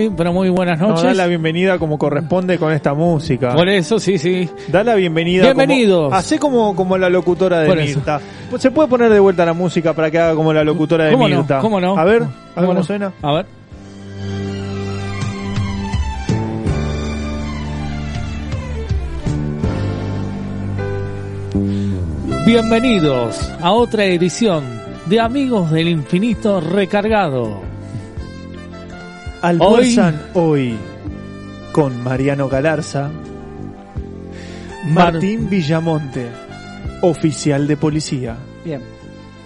Muy, pero muy, buenas No, noches. da la bienvenida como corresponde con esta música. Por eso, sí, sí. Da la bienvenida. Bienvenidos. Como, hacé como, como la locutora de Por. Mirta. ¿Se puede poner de vuelta la música para que haga como la locutora de ¿Cómo no? Mirta? ¿Cómo no? A ver, a ver ¿Cómo cómo no? suena. A ver. Bienvenidos a otra edición de Amigos del Infinito Recargado. Almuerzan hoy, con Mariano Galarza, Mar- Martín Villamonte, oficial de policía, Bien.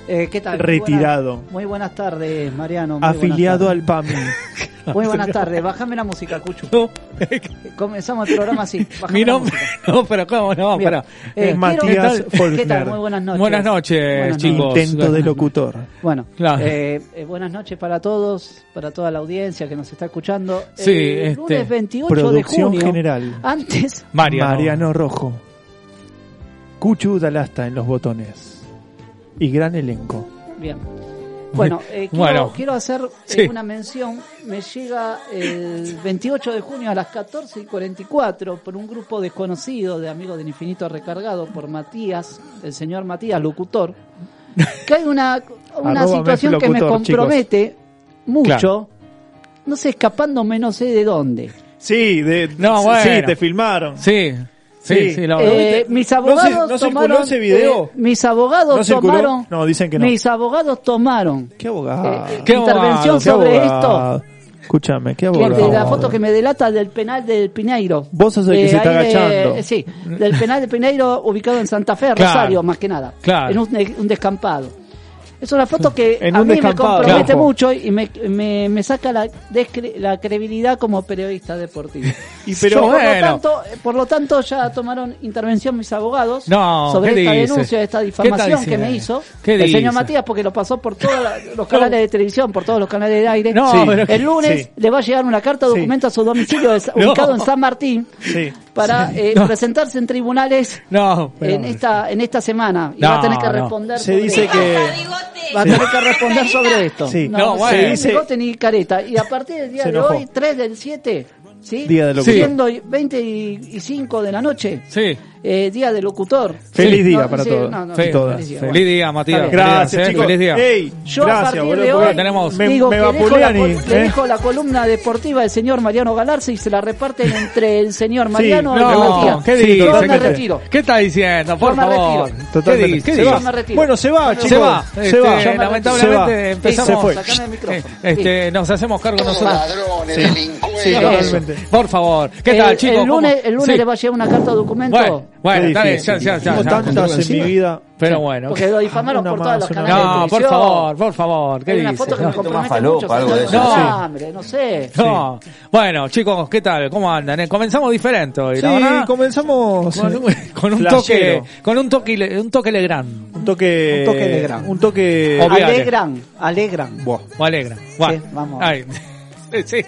Eh, ¿Qué tal? retirado, Buenas- muy buenas tardes, Mariano. Muy afiliado al PAMI. Muy buenas tardes. Bájame la música, Cucho. No, Comenzamos el programa así. Mi la nombre, música. no, pero cómo no, Bien. para. Eh, Matías quiero- ¿Qué Faulkner. tal? Muy buenas noches. Buenas noches, Buenas chicos. Intento de locutor. Bueno, Claro. eh, eh, buenas noches para todos, para toda la audiencia que nos está escuchando. Sí, El este, lunes 28 de Producción junio. general. Antes, Mariano. Mariano Rojo. Cuchu Dalasta en los botones. Y gran elenco. bien. Bueno, eh, quiero, Bueno. quiero hacer eh, Sí. una mención. Me llega el 28 de junio a las 14 y 44 por un grupo desconocido de amigos del infinito recargado por Matías, el señor Matías, locutor, que hay una, una situación que me compromete mucho, Claro. no sé, escapándome no sé de dónde. Sí, de, No, sí, bueno. te filmaron. Sí, sí, Sí. la Eh, mis abogados no circuló tomaron, ese video? eh, mis abogados ¿No circuló? tomaron, No, dicen que no. mis abogados tomaron Qué abogado. eh, Qué intervención abogado, Qué sobre abogado. Escúchame, qué esto, que abogado. de la foto que me delata del penal del Pineiro. Vos sos el que se está ahí de- agachando. sí, del penal de Pineiro ubicado en Santa Fe, Claro. Rosario, más que nada. Claro. En un descampado. Es una foto que En a mí me compromete mucho y me, me, me saca la, la credibilidad como periodista deportivo. Y pero Yo, por, bueno. lo tanto, por lo tanto, ya tomaron intervención mis abogados No, sobre ¿qué esta dice? denuncia, esta ¿Qué difamación que me hizo ¿Qué el dice? señor Matías, porque lo pasó por todos los canales de televisión, por todos los canales de aire. No, Sí. pero El lunes Sí. le va a llegar una carta de Sí. documento a su domicilio No. ubicado en San Martín Sí. para eh, presentarse en tribunales No, pero- en esta en esta semana y No, va a tener que no. responder Se dice que va a tener que responder sobre esto. Sí. No, no, bueno. ni Se- bigote ni careta. Y a partir del día de hoy, 3 del 7, ¿sí? Día del locutor. Siendo 20 y 5 de la noche, Sí. Eh, día del locutor. Feliz Sí, día no, para sí, todos. no, no, Fe- todas. feliz día. Feliz Bueno, día, Matías. Gracias, Feliz día, chicos. Feliz día. Ey, Yo a gracias, partir boludo. de hoy tenemos- me, digo me que dejo la, y, le ¿eh? dejo la columna deportiva del señor Mariano Galarza y se la reparten entre el señor Mariano y No, Matías. ¿qué Sí, dice? Yo me retiro. ¿Qué está diciendo? Por favor. ¿Qué dice? Yo me retiro. Bueno, se va, chicos. Se va. Se Este, va. Lamentablemente empezamos. Micrófono. Este, nos hacemos cargo nosotros. Ladrones, delincuentes. Por favor. ¿Qué tal, chicos? El lunes, le va a llegar una carta de documento. Bueno, está bien, difícil. ya, ya, ya, Tengo ya. tantas en mi vida. Pero bueno. Porque lo difamaron por todos los canales de No, por favor, por favor. ¿Qué Hay una dice? foto que me No. compromete falopa, mucho. algo de eso. No, Sí. hambre, no sé. No. Bueno, chicos, ¿qué tal? ¿Cómo andan? Eh, Comenzamos diferente hoy, Sí, comenzamos Con, un- con un Flashero. toque, con un toque, un toque Legrand. un toque Un toque Legrand. un toque. Alegran, alegran. Buah. O alegra. Bueno, Sí, vamos. Sí.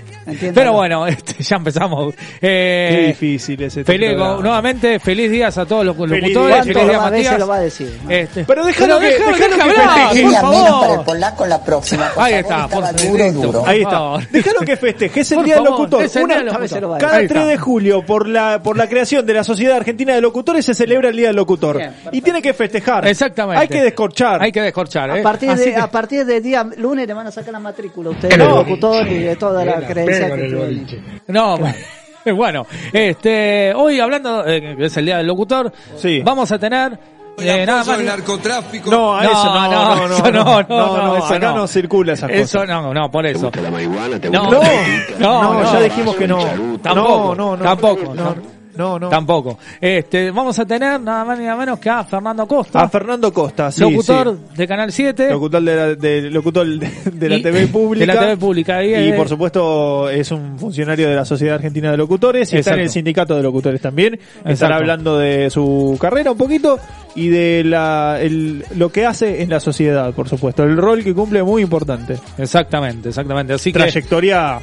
Pero bueno, este, ya empezamos. Eh, Qué difícil ese feliz- programa. nuevamente, feliz días a todos los Feliz locutores. día. Feliz día, ¿Cuántas veces Matías. lo va a decir? Este, Pero déjalo que- déjalo deja que hablar, festeje. por Día menos para el favor. polaco la próxima. Por Ahí favor, está, estaba por duro supuesto. duro. Ahí favor. está. Déjalo que festeje. Es el Por día del favor, locutor. es el día del Cada Ahí 3 está. de julio, por la, por la creación de la Sociedad Argentina de Locutores, se celebra el Día del Locutor. Bien, perfecto. y tiene que festejar. Exactamente. Hay que descorchar. Hay que descorchar, ¿eh? A partir, Así de, que- a partir del día lunes le van a sacar la matrícula a ustedes, No. los locutores y de toda la creencia que tienen. No, bueno, este, hoy hablando, eh, que es el día del locutor, Sí. vamos a tener eh, nada más. el narcotráfico. No, a No, eso no, no, no, eso no, no, no, eso acá no. no circula esa cosa. Eso no, no, por eso. la marihuana? ¿Te No, gusta No, la no, no, no. ya dijimos que no. Tampoco, no, no, no. tampoco, No, no. Tampoco. Este, vamos a tener nada más ni nada menos que a Fernando Costa, A Fernando Costa, sí, locutor sí. de Canal 7. Locutor de la, de, locutor de, de la Y- TV pública. de la TV pública, y, Y por supuesto es un funcionario de la Sociedad Argentina de Locutores y está en el sindicato de locutores también. Exacto. Estará hablando de su carrera un poquito y de la, el, lo que hace en la sociedad, por supuesto. El rol que cumple muy importante. Exactamente, exactamente. Así que Trayectoria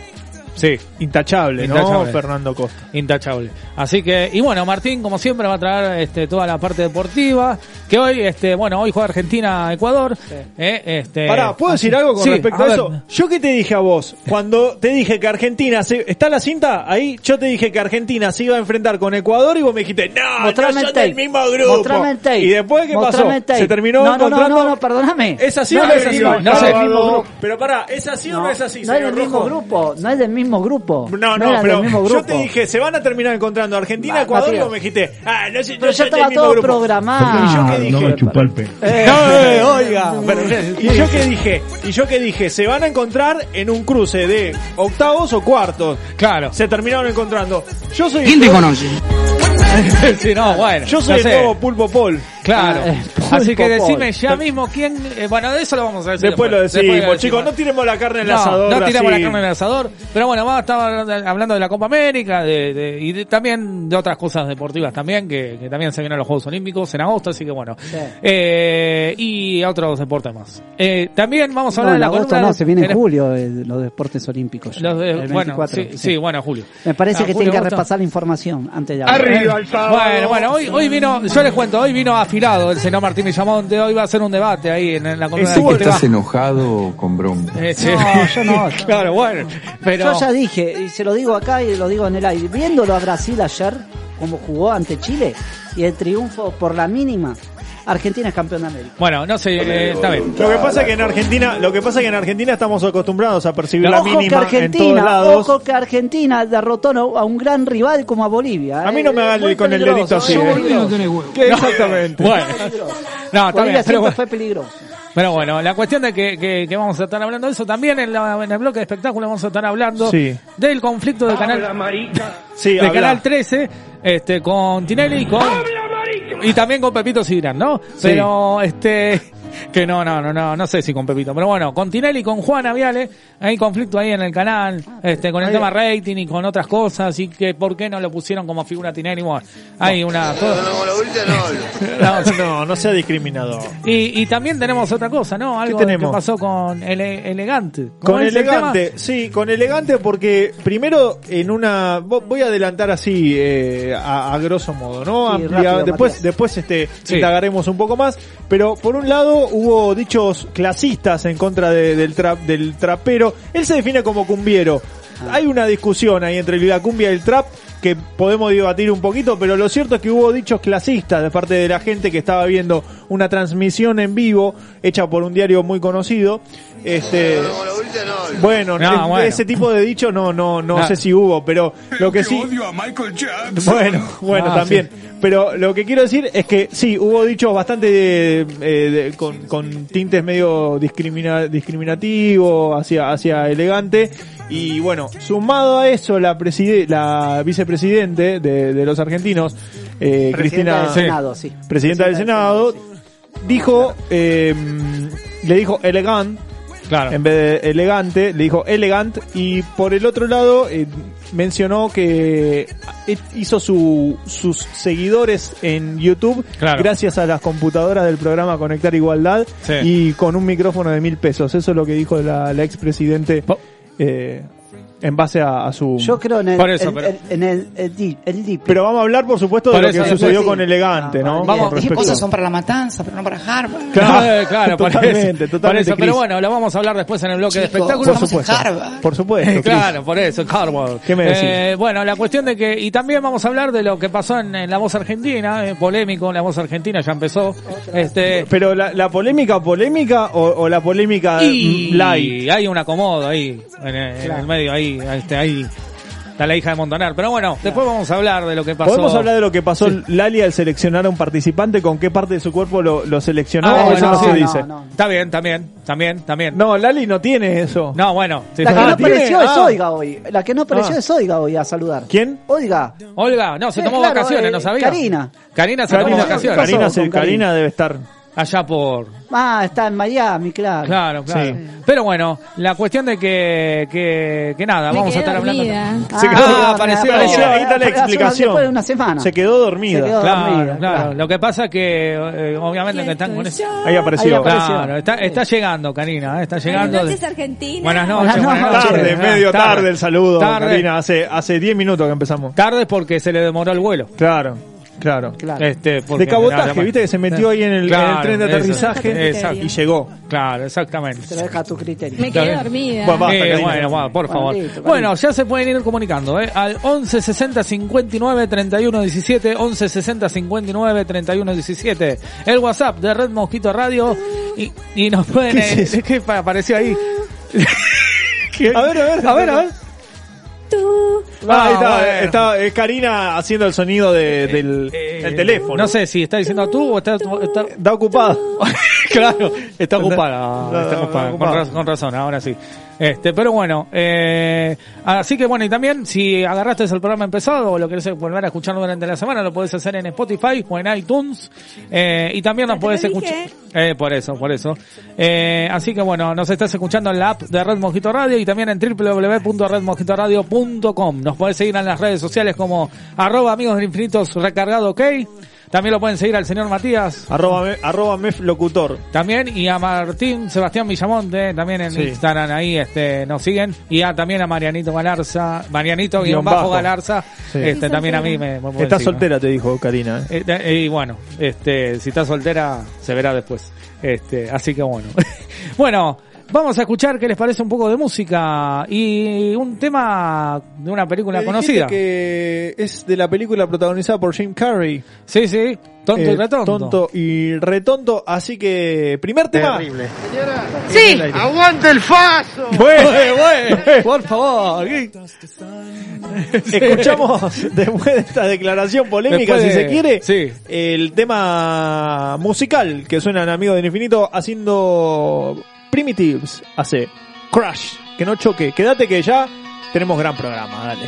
sí, intachable, ¿no? Intachable. Fernando Costa. intachable. Así que y bueno, Martín como siempre va a traer este toda la parte deportiva, que hoy este bueno, hoy juega Argentina Ecuador, eh, este Pará, ¿puedo así- decir algo con Sí, respecto a, eso? Yo que te dije a vos, cuando te dije que Argentina se, está la cinta ahí, yo te dije que Argentina se iba a enfrentar con Ecuador y vos me dijiste, no, Mostrame no el son del mismo grupo. El. Y después qué pasó? El. Se terminó no, no, encontrando. No, no, no, perdóname. ¿Es así no o no es así? mismo- no no es del mismo grupo. Pero pará, ¿es así o no es así, No es del mismo grupo, no es del mismo grupo. No, no, era pero mismo yo te dije, se van a terminar encontrando Argentina, Ecuador, y vos me dijiste, ah, no, sé, Pero no ya estaba mismo todo grupo. programado. ¿Y yo qué dije? Eh, Eh, oiga, pero- y yo qué dije, y yo qué dije, se van a encontrar en un cruce de octavos o cuartos. Claro. Se terminaron encontrando. Yo soy ¿Quién te conoce? sí, no, bueno. yo soy no el sé. nuevo Pulpo Paul. Claro. Eh, Así que decime ya mismo quién. eh, bueno, de eso lo vamos a decir. Después lo Después decimos, lo chicos, no tiremos la carne en el No, asador. no tiramos así. la carne en el asador. Pero bueno, vamos a estar hablando- de la Copa América de, de- y de- también de otras cosas deportivas también, que, que también se vienen los Juegos Olímpicos en agosto, así que bueno. Sí. Eh, y otros deportes más. Eh, también vamos a No, hablar en de la agosto columna no, de- se viene en julio eh, los deportes olímpicos. ya, los de- el bueno, 24, sí, sí, bueno, Julio. Me parece Ah, que Julio, tienen que agosto. repasar la información antes de hablar. Bueno, bueno, hoy, hoy vino, yo les cuento, hoy vino afilado el señor Martín Villamonte, hoy va a hacer un debate ahí en, en la Estuvo- de Estás enojado con bronca? Eh, sí. No, yo no. claro, bueno, pero Yo ya dije, y se lo digo acá y lo digo en el aire, viéndolo a Brasil ayer, como jugó ante Chile, y el triunfo por la mínima, Argentina es campeón de América. bueno, no sé, eh, está bien. Lo que pasa es que en Argentina, lo que pasa es que en Argentina estamos acostumbrados a percibir la ojo que mínima en todos Argentina, lados. ojo que Argentina derrotó a un gran rival como a Bolivia. A mí eh. no me hagan con el dedito así, eh. ¿Qué exactamente? Bueno, no, está Bolivia bien, pero siempre bueno. fue peligroso. Pero bueno, la cuestión de que, que, que vamos a estar hablando de eso también en, la- en el bloque de espectáculo vamos a estar hablando Sí. del conflicto de canal Sí, de habla. canal 13 este con Tinelli y con y también con Pepito Sidran, ¿no? Pero este que no, no, no, no, no sé si con Pepito, pero bueno, con Tinelli y con Juana Viale, hay conflicto ahí en el canal, este, con el tema rating y con otras cosas, y que por qué no lo pusieron como figura Tinelli, bueno, hay una todo- No, No, no sea discriminador. y, y también tenemos otra cosa, ¿no? Algo tenemos? que pasó con ele- Elegante. ¿Cómo Con el elegante, sí, con elegante porque primero en una vo- voy a adelantar así eh, a, a grosso modo, ¿no? Sí, Amplia- rápido, después Matías. después este Sí. indagaremos un poco más, pero por un lado hubo dichos clasistas en contra de- del trap del trapero. Él se define como cumbiero. Ah. Hay una discusión ahí entre la cumbia y el trap que podemos debatir un poquito, pero lo cierto es que hubo dichos clasistas de parte de la gente que estaba viendo una transmisión en vivo hecha por un diario muy conocido. Este, bueno, No, bueno. ese tipo de dicho no no no sé si hubo, pero lo que sí Odio a Michael Jackson. bueno, bueno, Ah, también. Pero lo que quiero decir es que sí, hubo dichos bastante de- eh, de- con, con tintes medio discrimina, discriminativos hacia, hacia elegante. Y bueno, sumado a eso, la, preside, la vicepresidente de, de los argentinos, eh, Presidenta Cristina, del Senado, sí. presidenta del Senado, dijo, eh, le dijo elegant Claro. en vez de elegante, le dijo elegant y por el otro lado eh, mencionó que eh, hizo su, sus seguidores en YouTube Claro. gracias a las computadoras del programa Conectar Igualdad Sí. y con un micrófono de mil pesos. Eso es lo que dijo la, la expresidente. Eh, en base a, a su... Yo creo en el, Por eso, el- pero- el- en el, el, di- el DIP. Pero vamos a hablar, por supuesto, de Por lo eso, que sucedió sí. con Elegante, Ah, ¿no? vamos, vamos. Con Mis respecto- esposas son para la matanza, pero no para Harvard. Claro, Eh, claro, por totalmente. Por totalmente, pero bueno, lo vamos a hablar después en el bloque de Chicos, espectáculos. Por Estamos en supuesto. Harvard. Por supuesto. Chris. Claro, por eso, Harvard. ¿Qué me decís? Eh, bueno, la cuestión de que, y también vamos a hablar de lo que pasó en, en La Voz Argentina, eh, polémico, La Voz Argentina ya empezó. Este, Pero la, la polémica, polémica o, o la polémica y mm, light. hay un acomodo ahí, en, el- en el medio, ahí, este, ahí, está la hija de Montanar. Pero bueno, después vamos a hablar de lo que pasó. Podemos hablar de lo que pasó Lali al seleccionar a un participante, con qué parte de su cuerpo lo, lo seleccionó, Ah, bueno, eso no, se no, dice. no. Está bien, también, también, también. No, Lali no tiene eso. No, bueno. sí, La que no tiene- apareció es ah. Oiga hoy. La que no apareció Ah. es Oiga hoy a saludar. ¿Quién? Oiga. Olga, no, se Sí, tomó claro, vacaciones, eh, ¿no sabía? Karina. Karina se tomó vacaciones. se-? Karina debe estar. Allá por, Ah, está en Miami, claro. Claro, claro. Sí. Pero bueno, la cuestión de que, que, que nada, Me vamos a estar hablando. dormida. Se quedó- Ah, apareció. Apareció, ahí está la Hace- explicación. Después de una semana. Se quedó dormida. Se quedó Claro, dormida, claro. claro. Lo que pasa que, eh, obviamente, que están con eso. Ahí apareció. Ahí apareció. Claro, está, está llegando, Karina, eh, está llegando. Buenas noches, Argentina. Buenas noches, Buenas noches. Tarde, Ah, medio tarde el saludo, Tarde. Karina. Hace hace 10 minutos que empezamos. Tarde porque se le demoró el vuelo. Claro, claro. Claro. Este, porque- De cabotaje, nada, viste que se metió ahí en el, en el Claro, tren de eso. aterrizaje Exacto. y llegó. Claro, exactamente. Se lo deja a tu criterio. Me quedé dormida. Bueno, basta, Eh, bueno, bueno, por Bueno, favor. listo, bueno, ya se pueden ir comunicando, ¿eh? Al 11 60 59 31 17, 11 60 59 31 17. El WhatsApp de Red Mosquito Radio y, y nos pueden... ¿Qué es eh, eso? ¿Qué pa- apareció ahí? A ver, a ver, A ver, a ver. Ah, ahí está, bueno. está eh, Karina haciendo el sonido de- del, Eh, del teléfono. No sé si está diciendo tú o está... está- Está ocupado. claro, está ocupada. Está ocupada, con, ocupada. raz- con razón, ahora sí. Este, pero bueno, eh, así que bueno, y también si agarraste el programa empezado o lo querés volver a escuchar durante la semana, lo podés hacer en Spotify o en iTunes. Eh, y también nos podés escuchar. Eh, por eso, por eso. Eh, así que bueno, nos estás escuchando en la app de Red Mosquito Radio y también en www.redmosquitoradio.com. Nos podés seguir en las redes sociales como arroba amigos del infinito recargado ok. También lo pueden seguir al señor Matías. arroba, arroba mef locutor. También y a Martín Sebastián Villamonte, también en Sí. Instagram ahí este nos siguen y a, también a Marianito Galarza, Marianito guion bajo bajo. Galarza, Sí. este también a mí me, me pueden Está seguir, soltera, te dijo Karina. Eh, eh, y bueno, este si está soltera se verá después. Este, así que bueno. bueno, vamos a escuchar qué les parece un poco de música y un tema de una película Me conocida. que es de la película protagonizada por Jim Carrey. Sí, sí, tonto y Eh, retonto. Tonto y retonto. Así que, primer tema. Sí. ¡Aguante el faso! Bueno, Por favor. escuchamos después de esta declaración polémica, Después si de- se quiere, sí. el tema musical que suena en Amigo del Infinito haciendo Primitives. Hace Crash. Que no choque. Quédate que ya tenemos gran programa. Dale.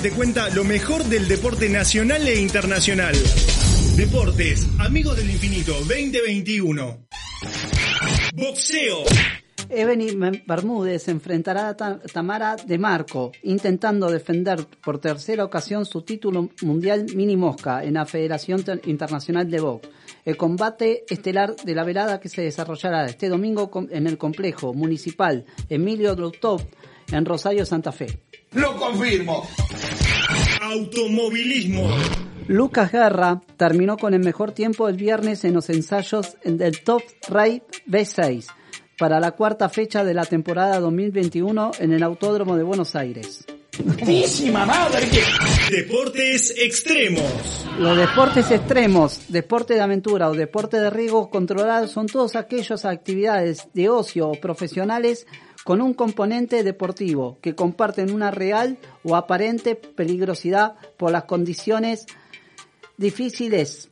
Te cuenta lo mejor del deporte nacional e internacional. Deportes, Amigos del Infinito 2021. Boxeo. Ebony Bermúdez enfrentará a Ta- Tamara de Marco, intentando defender por tercera ocasión su título mundial mini mosca en la Federación Ter- Internacional de Box. El combate estelar de la velada que se desarrollará este domingo en el complejo municipal Emilio Drutov en Rosario, Santa Fe. Lo confirmo. Automovilismo. Lucas Guerra terminó con el mejor tiempo el viernes en los ensayos del Top Race B6 para la cuarta fecha de la temporada 2021 en el Autódromo de Buenos Aires. madre! Deportes extremos. Los deportes extremos, deporte de aventura o deporte de riesgo controlado son todas aquellas actividades de ocio o profesionales con un componente deportivo que comparten una real o aparente peligrosidad por las condiciones difíciles.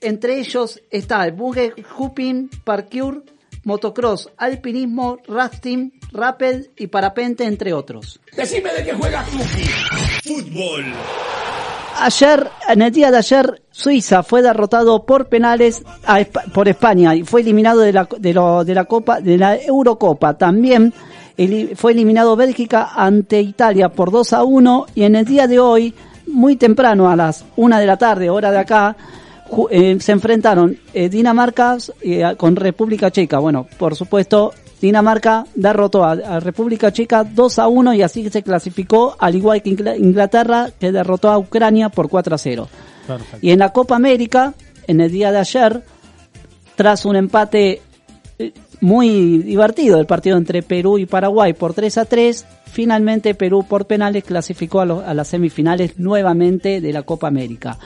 Entre ellos está el buggy hooping, parkour, motocross, alpinismo, rafting, rappel y parapente, entre otros. Decime de qué juega Tuki. Fútbol. Ayer, en el día de ayer, Suiza fue derrotado por penales a por España y fue eliminado de la, de, lo- de la Copa, de la Eurocopa. También fue eliminado Bélgica ante Italia por 2 a 1 y en el día de hoy, muy temprano a las 1 de la tarde, hora de acá, eh, se enfrentaron eh, Dinamarca eh, con República Checa. Bueno, por supuesto, Dinamarca derrotó a, a República Checa 2 a 1 y así se clasificó, al igual que Ingl- Inglaterra, que derrotó a Ucrania por 4 a 0. Perfecto. Y en la Copa América, en el día de ayer, tras un empate eh, muy divertido, el partido entre Perú y Paraguay por 3 a 3, finalmente Perú por penales clasificó a, lo- a las semifinales nuevamente de la Copa América.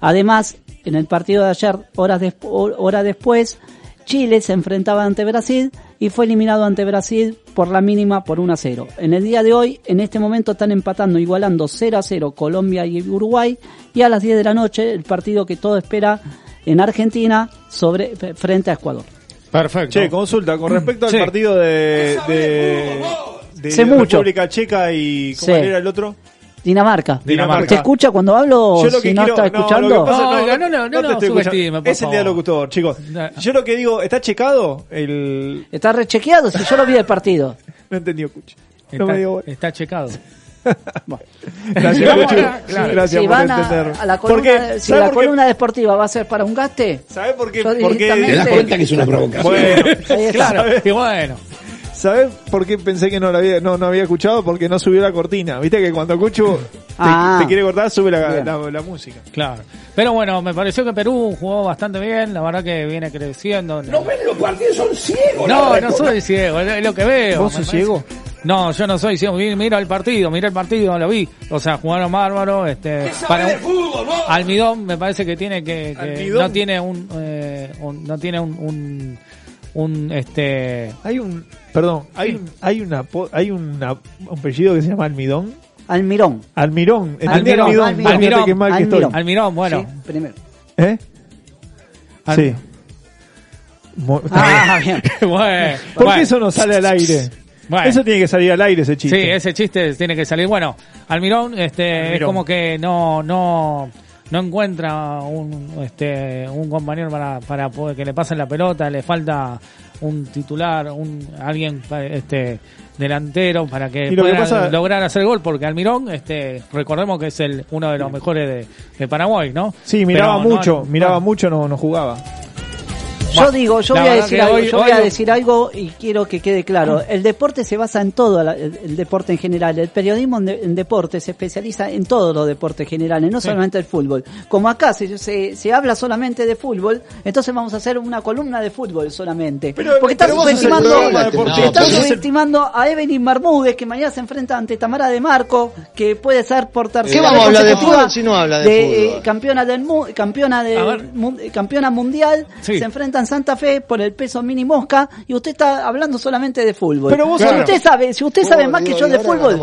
Además, en el partido de ayer, horas, des- hora después, Chile se enfrentaba ante Brasil y fue eliminado ante Brasil por la mínima por 1 a 0. En el día de hoy, en este momento están empatando, igualando 0 a 0 Colombia y Uruguay y a las 10 de la noche el partido que todo espera en Argentina sobre frente a Ecuador. Perfecto. Che, consulta, con respecto al Sí. partido de, de, de. República Checa y ¿cómo Sí. era el otro? Dinamarca. Dinamarca. ¿Te escucha cuando hablo? Yo lo si que no quiero, está no, escuchando. lo que pasa- No, no, no, no, no, te no Es el día del locutor, chicos. No. Yo lo que digo, ¿está checado? El... Está rechequeado si yo lo vi el partido. No entendió, Cuchi. Está, No me dio bola. está checado. Gracias, Vamos a- claro. Gracias si por van a, entender. a la Porque, columna, si ¿sabe la qué? columna deportiva va a ser para un gaste, ¿Sabe por qué? Porque ¿Te das cuenta que es una provocación? Bueno. Claro, y bueno. ¿Sabes por qué pensé que no lo había, no, no había escuchado? Porque no subió la cortina. Viste que cuando Cucho te, Ah. te quiere cortar, sube la, la, la música. Claro. Pero bueno, me pareció que Perú jugó bastante bien, la verdad que viene creciendo. No ven los partidos, son ciegos. No, no soy ciego, es lo que veo. ¿Vos sos parece. ciego? No, yo no soy ciego, Mi- mira el partido, mira el partido, lo vi. O sea, jugaron bárbaro, este, para un- Almidón me parece que tiene que, que Almidón. no tiene un, eh, un- no tiene un, un, un, este, Hay un, perdón, hay un, hay una, po- hay una, un apellido que se llama Almidón. Almirón. Almirón. Entendí Almirón, Almidón. Almirón. Almirón, qué mal que estoy. Almirón. Bueno. Sí, primero. ¿Eh? Al- Sí. Mo- Ah, bien. bueno, ¿Por bueno. qué eso no sale al aire? Bueno. Eso tiene que salir al aire, ese chiste. Sí, ese chiste tiene que salir. Bueno, Almirón, este, es como que no, no, no encuentra un, este, un compañero para, para poder que le pasen la pelota, le falta un titular, un, alguien, este, delantero para que lo que pueda pasa- lograr hacer gol, porque Almirón, este, recordemos que es el, uno de los mejores de, de Paraguay, ¿no? Sí, miraba Pero mucho, no- miraba mucho, no, no jugaba. Yo digo, yo voy a decir algo, hoy- yo voy a decir algo y quiero que quede claro. El deporte se basa en todo, la- el, el deporte en general. El periodismo en, de- en deporte se especializa en todos los deportes generales, no solamente el fútbol. Como acá se, se, se habla solamente de fútbol, entonces vamos a hacer una columna de fútbol solamente. Pero- Porque el subestimando, el- subestimando a Evelyn Marmúdez, que mañana se enfrenta ante Tamara de Marco, que puede ser por tercera ¿Qué vamos a hablar de fútbol si no habla de eh, fútbol? campeona del mu- campeona de mu- campeona mundial Sí. se enfrenta en Santa Fe por el peso mini mosca y usted está hablando solamente de fútbol. Pero vos si sabés- usted sabe, si usted Vos, sabe más que yo de fútbol,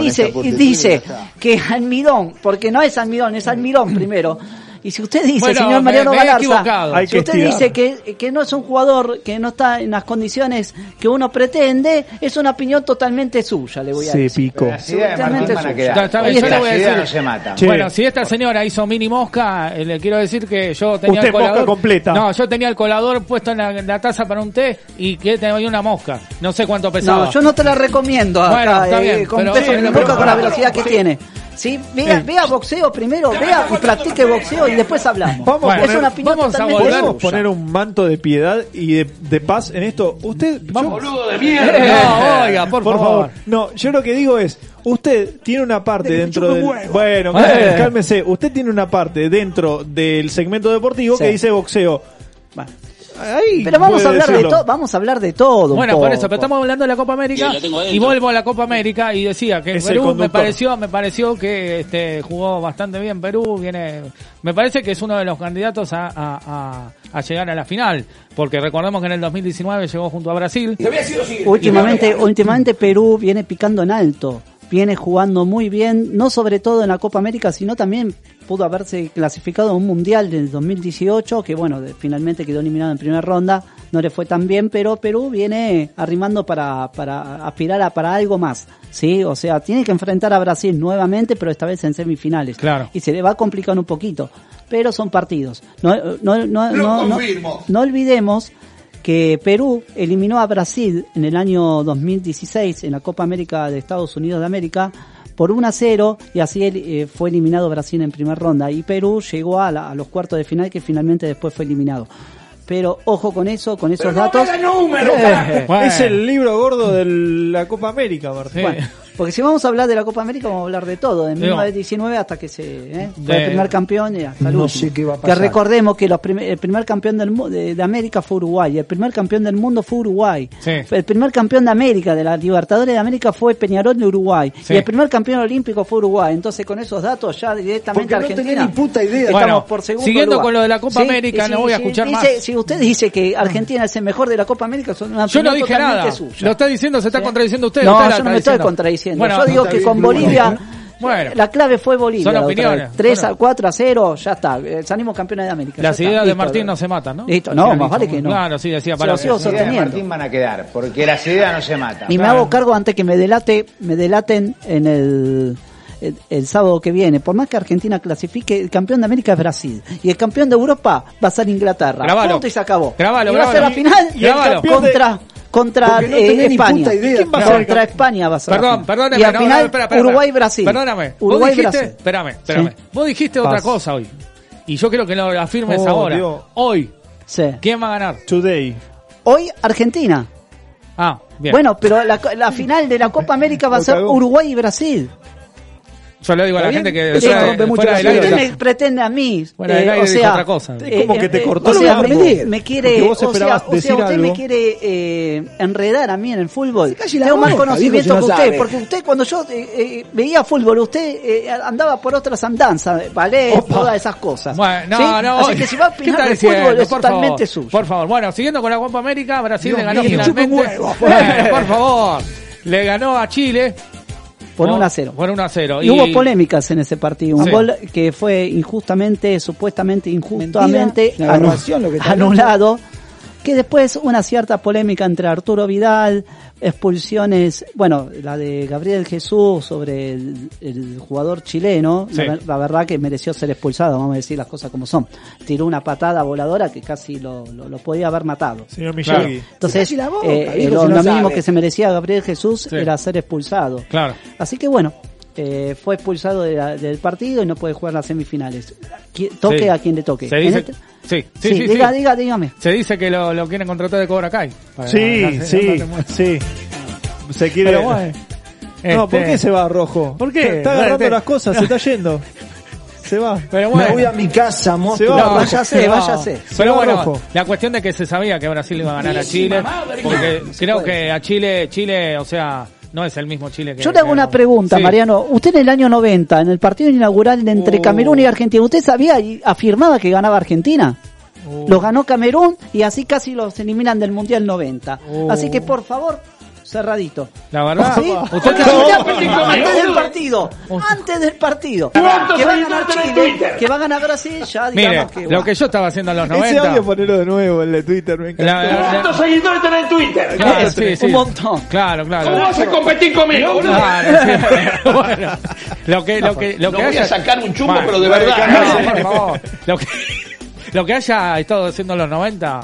dice y dice que Almirón, porque no es Almirón, es Almirón primero. Y si usted dice, Bueno, señor Mariano me Galarza, si usted estirar. dice que, que no es un jugador que no está en las condiciones que uno pretende, es una opinión totalmente suya, le voy a Se decir. picó. De Martín Totalmente suya. Está- está bien, Ahí yo le está. voy a Las ideas decir- no se matan. Che. Bueno, si esta señora hizo mini mosca, eh, le quiero decir que yo tenía Usted el colador. mosca completa. No, yo tenía el colador puesto en la, en la taza para un té y que tenía una mosca. No sé cuánto pesaba. No, yo no te la recomiendo Bueno, acá, está eh, bien, con, pero- peso sí, pero- boca con la velocidad que tiene. Sí, vea, vea boxeo primero, vea y practique boxeo y después hablamos. Vamos a es poner- una opinión vamos a totalmente volver- ¿Podemos suya. poner un manto de piedad y de, de paz en esto? Usted, Vamos. yo- No, oiga, por, por favor. favor. No, yo lo que digo es, usted tiene una parte dentro del... Bueno, Eh. cálmese. Usted tiene una parte dentro del segmento deportivo Sí. que dice boxeo. Bueno. Ahí Pero vamos a hablar de todo, vamos a hablar de todo. Bueno, por eso, pero estamos hablando de la Copa América y vuelvo a la Copa América y decía que Es Perú me pareció, me pareció que este jugó bastante bien Perú, viene, me parece que es uno de los candidatos a, a, a- a llegar a la final, porque recordemos que en el 2019 llegó junto a Brasil. Últimamente, últimamente Perú viene picando en alto, viene jugando muy bien, no sobre todo en la Copa América, sino también pudo haberse clasificado a un mundial del 2018, que bueno, finalmente quedó eliminado en primera ronda, no le fue tan bien, pero Perú viene arrimando para, para aspirar a para algo más, sí, o sea, tiene que enfrentar a Brasil nuevamente, pero esta vez en semifinales, Claro. y se le va a complicar un poquito, pero son partidos, no, no, no, no, no, no olvidemos que Perú eliminó a Brasil en el año 2016 en la Copa América de Estados Unidos de América por 1 a 0 y así eh, fue eliminado Brasil en primera ronda y Perú llegó a, la- a los cuartos de final que finalmente después fue eliminado. Pero ojo con eso, con esos datos. Eh, Bueno. Es el libro gordo de la Copa América, Martín. Bueno, porque si vamos a hablar de la Copa América, vamos a hablar de todo, de Digo, 1919 hasta que se ¿eh? fue de- el primer campeón y hasta el No último. sé qué va a Que pasar. recordemos que los prim- el primer campeón del mu- de, de América fue Uruguay, el primer campeón del mundo fue Uruguay. Sí. El primer campeón de América, de la Libertadores de América, fue Peñarol de Uruguay. Sí. Y el primer campeón olímpico fue Uruguay. Entonces, con esos datos, ya directamente Porque no Argentina. tenía ni puta idea. Estamos Bueno, por segundo siguiendo lugar. con lo de la Copa América, no voy a escuchar dice- más. Si usted dice que Argentina es el mejor de la Copa América, son una Yo no dije nada. suya. Lo está diciendo, se está ¿Sí? contradiciendo usted. No, yo no me estoy diciendo. Bueno, yo digo que con. Bolivia, Bueno. la clave fue Bolivia. Son opiniones. vez. 3 Bueno. a 4 a 0, ya está. Eh, Salimos campeones de América. Las está. ideas de. Martín no se matan, ¿no? Listo. No, más vale que no. Claro, sí, decía para Las ideas de. Martín van a quedar, porque las ideas no se matan. Y me hago cargo antes que me delate, me delaten en el, el, el sábado que viene. Por más que Argentina clasifique, el campeón de América es Brasil. Y el campeón de Europa va a ser Inglaterra. Grabalo. Punto y se acabó. Grabalo, y va a ser grabalo. la final Y el campeón de- contra, no eh, España. ¿Quién va a ser Contra campeón? España va a ser. Perdón, final. perdóneme. Y al no, final, no, espera, espera, Uruguay-Brasil. Perdóname. Uruguay, dijiste, Brasil. espérame, espérame. Sí. Vos dijiste otra cosa hoy. Y yo quiero que lo afirmes Oh, ahora. Dios. Hoy, Sí. ¿quién va a ganar? Today. Hoy Argentina. Ah, bien. Bueno, pero la, la final de la Copa América va a ser. Uruguay y Brasil. Yo le digo a la ¿Está gente que fuera, rompe mucho fuera del idea. aire. Usted me pretende a mí, Fuera del eh, aire o sea, otra cosa. Es como que te cortó o la sea, me, me quiere, o sea, o usted me quiere eh, enredar a mí en el fútbol. Tengo más conocimiento que usted, porque usted cuando yo eh, eh, veía fútbol, usted eh, andaba por otras andanzas, ballet, todas esas cosas. Bueno, no, ¿Sí? no. Así que si va a ¿Qué opinar está de diciendo? fútbol es totalmente favor, suyo. Por favor. Bueno, siguiendo con la Copa América, Brasil le ganó finalmente. por favor. Le ganó a Chile. Por ¿no? 1 a 0. Por 1 a 0. Y, hubo polémicas en ese partido. Un Sí. gol que fue injustamente, supuestamente injustamente Mentira, una anu- aberración lo que está anulado. Que después una cierta polémica entre Arturo Vidal, expulsiones, bueno, la de Gabriel Jesús sobre el, el jugador chileno, Sí. la, ver- la verdad que mereció ser expulsado, vamos a decir las cosas como son. Tiró una patada voladora que casi lo, lo, lo podía haber matado. Señor Claro. Entonces, boca, eh, lo, si no lo mínimo sabe. que se merecía Gabriel Jesús Sí. era ser expulsado. Claro. Así que bueno, eh, fue expulsado de la- del partido y no puede jugar las semifinales. Toque Sí. a quien le toque. Se dice, este- sí, sí, sí, sí, diga, sí. diga, dígame. Se dice que lo, lo quieren contratar de Cobra Kai. Para Sí, sí, sí. Se quiere. Pero bueno. No, ¿por este, qué se va rojo? ¿Por qué? Está, agarrando Este- las cosas, se está yendo. Se va. Pero Me bueno. voy a mi casa, Se monstruo. va. No, váyase, no. váyase. Pero va bueno, rojo. la cuestión de que se sabía que Brasil iba a ganar a Chile, porque creo que a Chile, Chile, o sea, no es el mismo Chile que... Yo le hago una pregunta, Sí. Mariano. Usted en el año 90, en el partido inaugural entre Oh. Camerún y Argentina, ¿usted sabía y afirmaba que ganaba Argentina? Oh. Lo ganó Camerún y así casi los eliminan del Mundial 90. Oh. Así que por favor, cerradito. La verdad, antes del partido antes del partido, ¿Cuántos que va a ganar Chile, Twitter? que va a ganar Brasil, ya Mire, que lo que yo estaba haciendo en los Ese 90. audio ponerlo de nuevo, el de Twitter, me encanta. ¿Cuántos seguidores tenés en Twitter? Claro, Es sí, sí. un montón. Claro, claro. ¿Cómo vas a competir conmigo, boludo? Claro, sí. bueno, lo que, lo que, lo No que voy haya... a sacar un chumbo, pero de verdad. no, por favor. Lo que, lo que haya estado haciendo en los 90,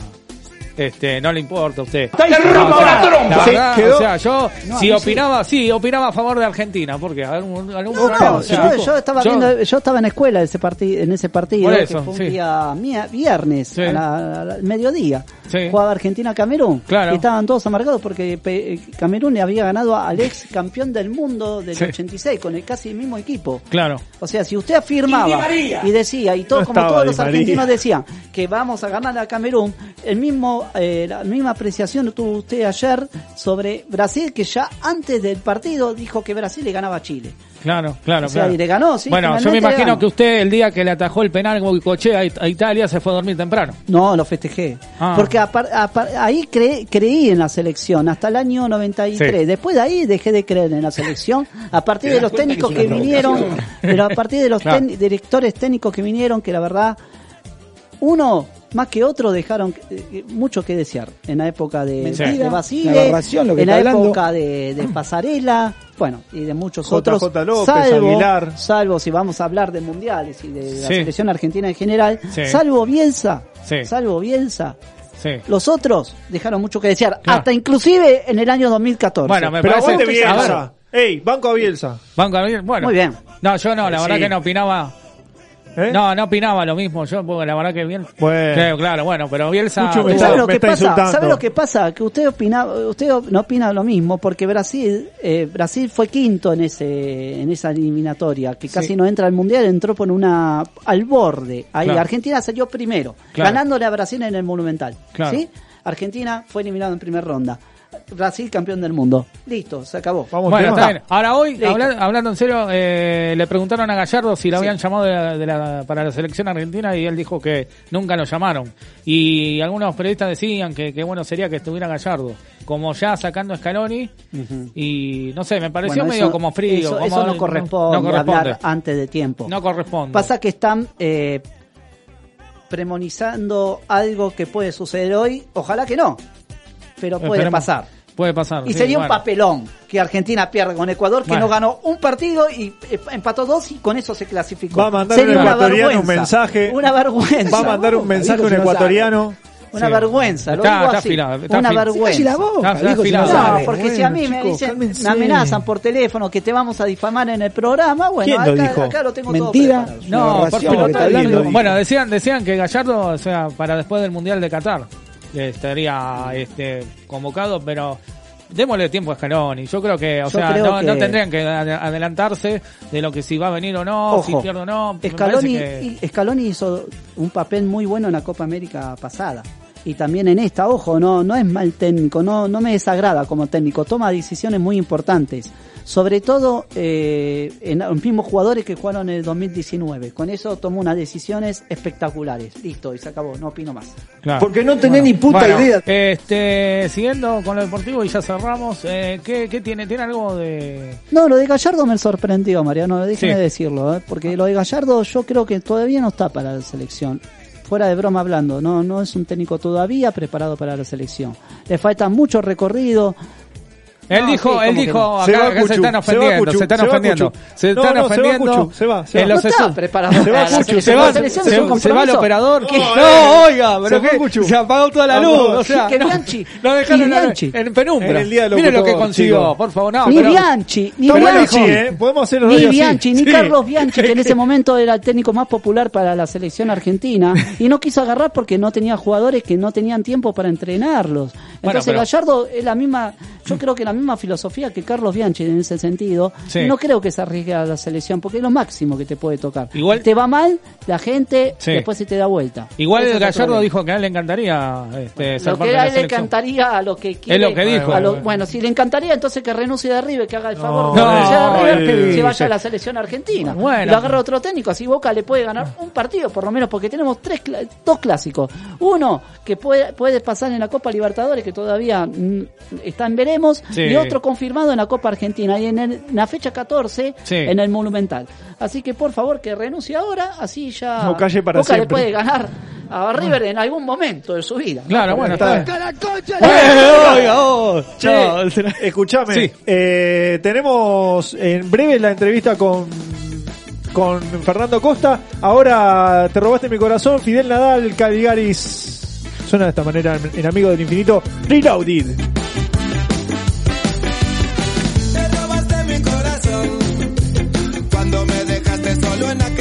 este, no le importa a usted. ¡Te rompo la trompa! La Sí, verdad, quedó- o sea, yo, No, si sí. opinaba, sí, opinaba a favor de Argentina, porque algún, algún No, programa, no, o sea, yo, yo estaba yo- viendo, yo estaba en escuela ese partido, en ese partido, Por que fue un sí. día viernes, Sí. a la- a la- al mediodía. Sí. Jugaba Argentina-Camerún. Claro. Y estaban todos amargados porque Camerún le había ganado al ex campeón del mundo del Sí. 86 con el casi mismo equipo. Claro. O sea, si usted afirmaba Y decía, y todo, No como todos los María. argentinos decían, que vamos a ganar a Camerún, el mismo, eh, la misma apreciación tuvo usted ayer sobre Brasil, que ya antes del partido dijo que Brasil le ganaba a Chile. Claro, claro, O sea, claro. y le ganó, sí, Bueno, yo me imagino ganó. que usted el día que le atajó el penal Goicoechea a a Italia se fue a dormir temprano. No, lo festejé. Ah. Porque ahí cre- creí en la selección hasta el año 93. Sí. Después de ahí dejé de creer en la selección. A partir ¿Te de los técnicos que que, vinieron, pero a partir de los Claro. directores técnicos que vinieron, que la verdad, uno más que otro dejaron eh, mucho que desear. En la época de, Mentira, de Basile, la aberración, lo que en la hablando. época de, de Pasarela, bueno, y de muchos JJ otros. López, salvo, Aguilar. salvo si vamos a hablar de mundiales y de la Sí. selección argentina en general, Sí. salvo Bielsa, Sí. salvo Bielsa, Sí. los otros dejaron mucho que desear, Claro. hasta inclusive en el año 2014. Bueno, me Pero parece... aguante a ver, Bielsa. Ey, banco a Bielsa. Banco a ver, bueno. Muy bien. No, yo no, la Sí. verdad que no opinaba... ¿Eh? No, no opinaba lo mismo yo, porque la verdad que bien... Bueno. Claro, claro, bueno, pero Bielsa... Mucho ¿Sabe lo que está pasa? ¿Sabe lo que pasa? Que usted opina, usted no opina lo mismo porque Brasil, eh, Brasil fue quinto en ese, en esa eliminatoria, que casi Sí. no entra al mundial, entró por una al borde. Ahí Claro. Argentina salió primero, Claro. ganándole a Brasil en el Monumental. Claro. ¿Sí? Argentina fue eliminado en primera ronda. Brasil campeón del mundo. Listo, se acabó. Vamos, Bueno, está bien. Ahora hoy, hablando en serio, eh, le preguntaron a Gallardo si lo habían llamado de la- de la- para la selección argentina y él dijo que nunca lo llamaron. Y algunos periodistas decían que, que bueno sería que estuviera Gallardo, como ya sacando a Scaloni y no sé, me pareció Bueno, medio eso- como frío. Eso, como- eso no, corresponde, no corresponde. hablar antes de tiempo. No corresponde. Pasa que están eh, premonizando algo que puede suceder hoy. Ojalá que no, pero puede Esperemos. pasar. Puede pasar. Y sí, sería un papelón que Argentina pierda con Ecuador, que Bueno. no ganó un partido y eh, empató dos y con eso se clasificó. Va a mandar Sería un ecuatoriano mensaje. Una vergüenza. Va a mandar un mensaje un ecuatoriano. Una Sí. vergüenza, lo Está- digo está así. afilado, está una afilado. vergüenza. La boca, Está- está digo, si afilado. no porque si a mí me dicen, cálmense. me amenazan por teléfono que te vamos a difamar en el programa, bueno, ¿Quién lo acá, dijo? acá lo tengo Mentira. todo preparado. No, por lo no, Bueno, decían, decían que Gallardo, o sea, para después del Mundial de Qatar, estaría este, convocado, pero démosle tiempo a Scaloni. Yo creo que, o Yo sea, no, que- no tendrían que ade- adelantarse de lo que si va a venir o no, si Ojo, pierde o no. Que- Scaloni hizo un papel muy bueno en la Copa América pasada. Y también en esta, ojo, no, no es mal técnico, no, no me desagrada como técnico, toma decisiones muy importantes. Sobre todo eh, en los mismos jugadores que jugaron en el 2019. Con eso tomó unas decisiones espectaculares. Listo, y se acabó, no opino más. Claro. Porque no tenés ni puta Bueno, idea. Este, siguiendo con lo deportivo y ya cerramos, eh, ¿qué, qué tiene? ¿Tiene algo de...? No, lo de Gallardo me sorprendió, Mariano, déjeme Sí. decirlo, ¿eh? porque lo de Gallardo yo creo que todavía no está para la selección. Fuera de broma hablando, no, no es un técnico todavía preparado para la selección. Le falta mucho recorrido. Él No, dijo, sí, él ¿cómo que dijo no? acá, Se acá Cuchu, están se ofendiendo, se están ofendiendo, se No, están no, ofendiendo. Se va, se va. los No está esu- preparado Se va Cuchu, se va, se, se va el operador. ¿Qué? No, oiga, pero Se que se apagó toda la luz. no, o sea, que no, Bianchi, lo dejaron en- Bianchi. en penumbra. En el día del Mire lo que consiguió, por favor. No, ni pero- Bianchi, ni Bianchi. ¿eh? Podemos hacer Ni. Bianchi, ni. Carlos Bianchi, que en ese momento era el técnico más popular para la selección argentina, y no quiso agarrar porque no tenía jugadores que no tenían tiempo para entrenarlos. Entonces Gallardo es la misma, yo creo que la misma filosofía que Carlos Bianchi en ese sentido, Sí. no creo que se arriesgue a la selección, porque es lo máximo que te puede tocar. Igual- te va mal, la gente Sí. después se te da vuelta. Igual es el Gallardo dijo que a él le encantaría este, ser Lo que de a él le encantaría a lo que quiere. lo que dijo. a lo- bueno, si le encantaría, entonces que renuncie de River, que haga el favor No, de renunciar a no, River, ¿qué que se vaya a la selección argentina. Bueno. Lo agarra otro técnico, así Boca le puede ganar un partido, por lo menos, porque tenemos tres, cla- dos clásicos. Uno que puede, puede pasar en la Copa Libertadores, que todavía mm, está en veremos, Sí. Y otro confirmado en la Copa Argentina y en, el- en la fecha 14 Sí. en el Monumental. Así que por favor que renuncie ahora, así ya No calle para Boca le puede ganar a River en algún momento de su vida. ¿no? Claro, bueno, Está bien. escuchame, Sí. eh, tenemos en breve la entrevista con con Fernando Costa. Ahora te robaste mi corazón, Fidel Nadal, Caligaris. Suena de esta manera en, en Amigo del Infinito. Reloaded.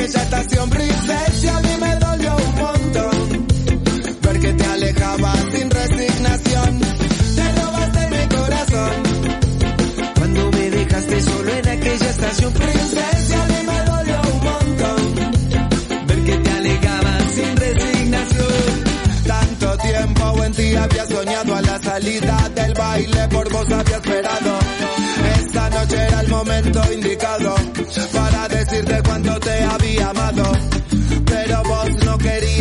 Aquella estación princesa. A mí me dolió un montón ver que te alejabas sin resignación. Te robaste mi corazón cuando me dejaste solo en aquella estación princesa. A mí me dolió un montón ver que te alejabas sin resignación. Tanto tiempo en ti había soñado a la salida del baile, por vos había esperado. Esta noche era el momento indicado para decirte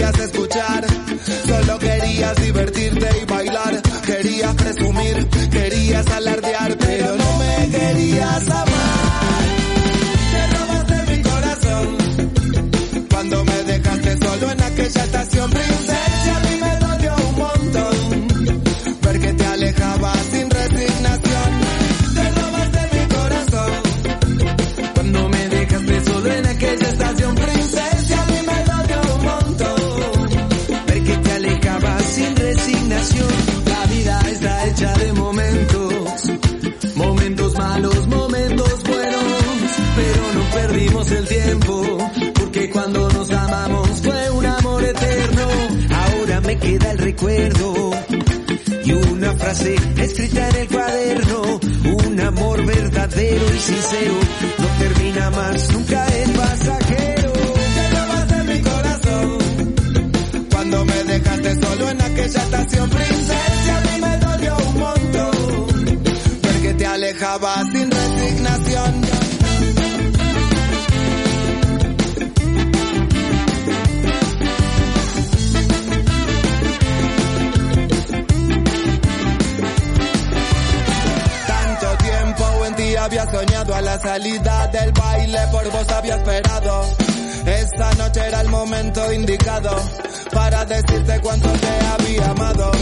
querías escuchar, solo querías divertirte y bailar. Querías presumir, querías alardear, pero no me querías amar. Te robaste mi corazón cuando me dejaste solo en aquella estación princesa. Y una frase escrita en el cuaderno, un amor verdadero y sincero, no termina más, nunca es pasajero. Te robaste mi corazón cuando me dejaste solo en aquella estación princesa. A mí me dolió un montón ver que te alejabas la salida del baile, por vos había esperado. Esta noche era el momento indicado para decirte cuánto te había amado.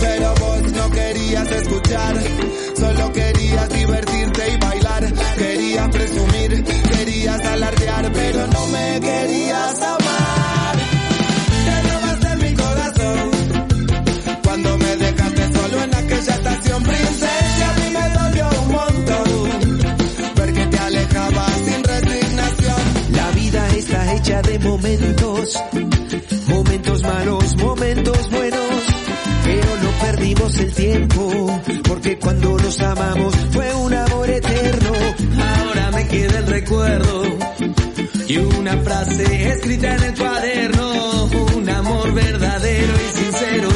Pero vos no querías escuchar, solo querías divertirte y bailar. Querías presumir, querías alardear, pero no me querías amar. Hecha de momentos, momentos malos, momentos buenos, pero no perdimos el tiempo, porque cuando nos amamos fue un amor eterno. Ahora me queda el recuerdo y una frase escrita en el cuaderno, un amor verdadero y sincero,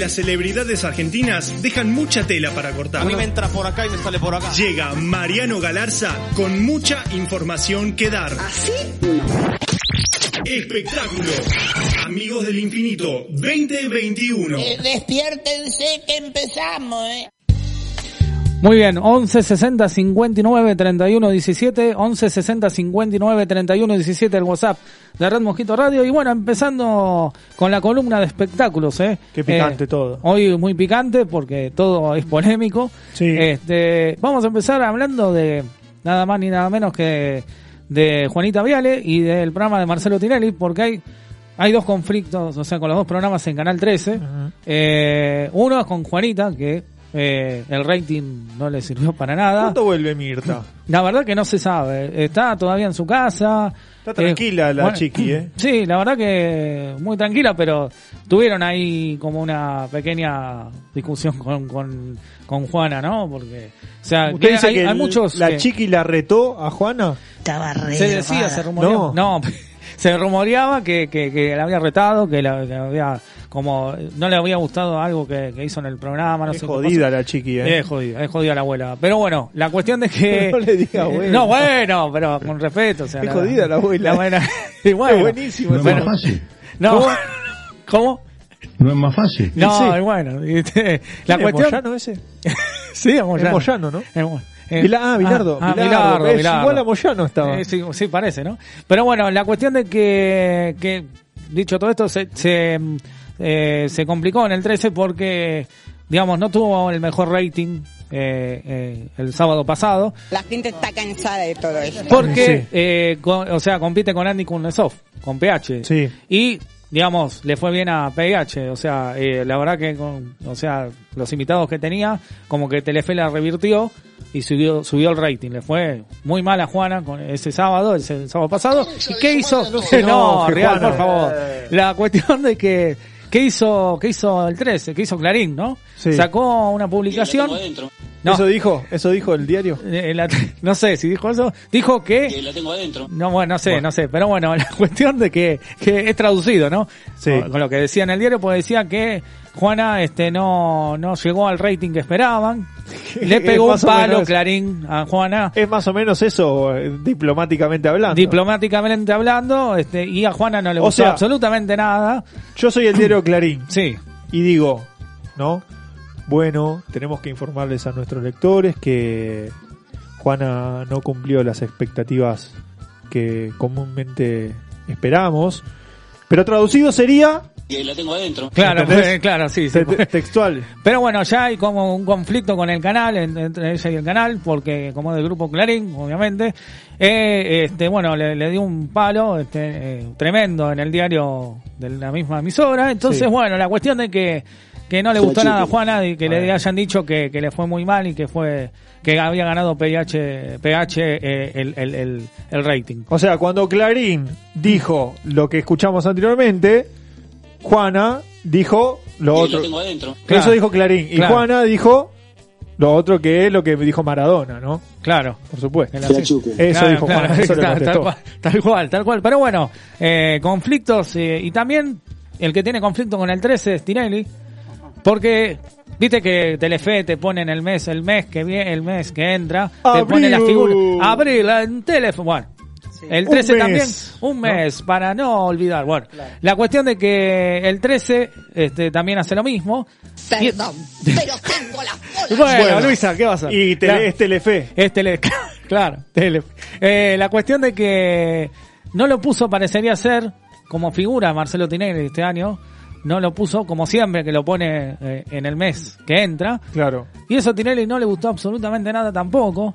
las celebridades argentinas dejan mucha tela para cortar. A mí me entra por acá y me sale por acá. Llega Mariano Galarza con mucha información que dar. ¿Así? Espectáculo. Amigos del Infinito 2021. Eh, despiértense que empezamos, ¿eh? Muy bien, 11 60 59 31 17, 11 60 59 31 17 el WhatsApp de Red Mosquito Radio. Y bueno, empezando con la columna de espectáculos, ¿eh? Qué picante Eh, todo. Hoy muy picante porque todo es polémico. Sí. Este, vamos a empezar hablando de nada más ni nada menos que de Juanita Viale y del programa de Marcelo Tinelli, porque hay hay dos conflictos, o sea, con los dos programas en Canal 13. Eh, uno es con Juanita, que eh, el rating no le sirvió para nada. ¿Cuándo vuelve Mirta? La verdad que no se sabe. Está todavía en su casa. Está tranquila Eh, la bueno, chiqui, ¿eh? Sí, la verdad que muy tranquila, pero tuvieron ahí como una pequeña discusión con, con, con Juana, ¿no? Porque, o sea, ¿Usted que dice hay, que hay el- muchos la que- chiqui la retó a Juana? Estaba re se decía, se rumoreaba. No, se rumoreaba que, que, que la había retado, que la, había como no le había gustado algo que, que hizo en el programa, no Es sé qué jodida la chiqui, ¿eh? Es jodida, es jodida la abuela. Pero bueno, la cuestión de que... No le diga abuela. No, bueno, pero con respeto. O sea, Es jodida la abuela. y bueno, Es buenísimo. No es bueno, más fácil. No, ¿Cómo? ¿Cómo? No es más fácil. No, Sí. y bueno, y la ¿Quién es cuestión... Moyano ese? Sí, es Moyano. Es Moyano, ¿no? Es eh, ah, Bilardo. Ah, Bilardo, Bilardo, es Bilardo. igual a Moyano estaba. Eh, sí, sí, parece, ¿no? Pero bueno, la cuestión de que, que dicho todo esto, se, se, eh, se complicó en el 13 porque, digamos, no tuvo el mejor rating eh, eh, el sábado pasado. La gente está cansada de todo esto. Porque, eh, con- o sea, compite con Andy Kuznetsov, con PH. Sí. Y, digamos, le fue bien a PH. O sea, eh, la verdad que, con, o sea, los invitados que tenía, como que Telefe la revirtió y subió, subió el rating. Le fue muy mal a Juana con ese sábado, ese sábado pasado. ¿Y qué hizo? No, enoje, Real, Juana. por favor. La cuestión de que, ¿qué hizo, qué hizo el 13? ¿Qué hizo Clarín, no? Sí. Sacó una publicación. No. ¿Eso dijo? ¿Eso dijo el diario? Eh, la- no sé si dijo eso. Dijo que. la tengo adentro. No, bueno, no sé, no sé. Pero bueno, la cuestión de que, que es traducido, ¿no? Sí. Con, con lo que decía en el diario, pues decía que Juana este no, no llegó al rating que esperaban. Le pegó un palo menos- Clarín a Juana. Es más o menos eso, eh, diplomáticamente hablando. Diplomáticamente hablando, este, y a Juana no le O gustó sea- absolutamente nada. Yo soy el diario Clarín. Sí. Y digo, ¿no? Bueno, tenemos que informarles a nuestros lectores que Juana no cumplió las expectativas que comúnmente esperamos. Pero traducido sería Y la tengo adentro. Claro, pues, claro, sí. sí. te- te- textual. Pero bueno, ya hay como un conflicto con el canal, en- entre ella y el canal, porque como es del grupo Clarín, obviamente, eh, este, bueno, le, le dio un palo este, eh, tremendo en el diario de la misma emisora. Entonces, Sí. bueno, la cuestión de que, que no le gustó nada a. Juana y que le hayan dicho que, que le fue muy mal y que fue que había ganado PH, PH eh, el, el, el, el rating. O sea, cuando Clarín dijo lo que escuchamos anteriormente, Juana dijo lo otro. la tengo adentro. Claro. Eso dijo Clarín. Y Claro. Juana dijo lo otro que es lo que dijo Maradona, ¿no? Claro. Por supuesto. La- Eso Claro, dijo claro, Juana. Eso tal, tal cual, tal cual, tal cual. Pero bueno, eh, conflictos eh, y también el que tiene conflicto con el 13 es Tinelli, porque viste que Telefe te pone en el mes, el mes que viene, el mes que entra, te Abril. pone las figuras, abril, en Telefe, bueno. El Un 13 mes. también, un mes, para no olvidar. Bueno, la cuestión de que el 13 este, también hace lo mismo. Perdón, pero tengo la Bueno, Bueno. Luisa, ¿qué vas a Y tele, es Telefe. es tele, claro, tele. Eh, la cuestión de que no lo puso, parecería ser, como figura Marcelo Tinelli este año, no lo puso como siempre que lo pone eh, en el mes que entra. Claro. Y eso a Tinelli no le gustó absolutamente nada tampoco.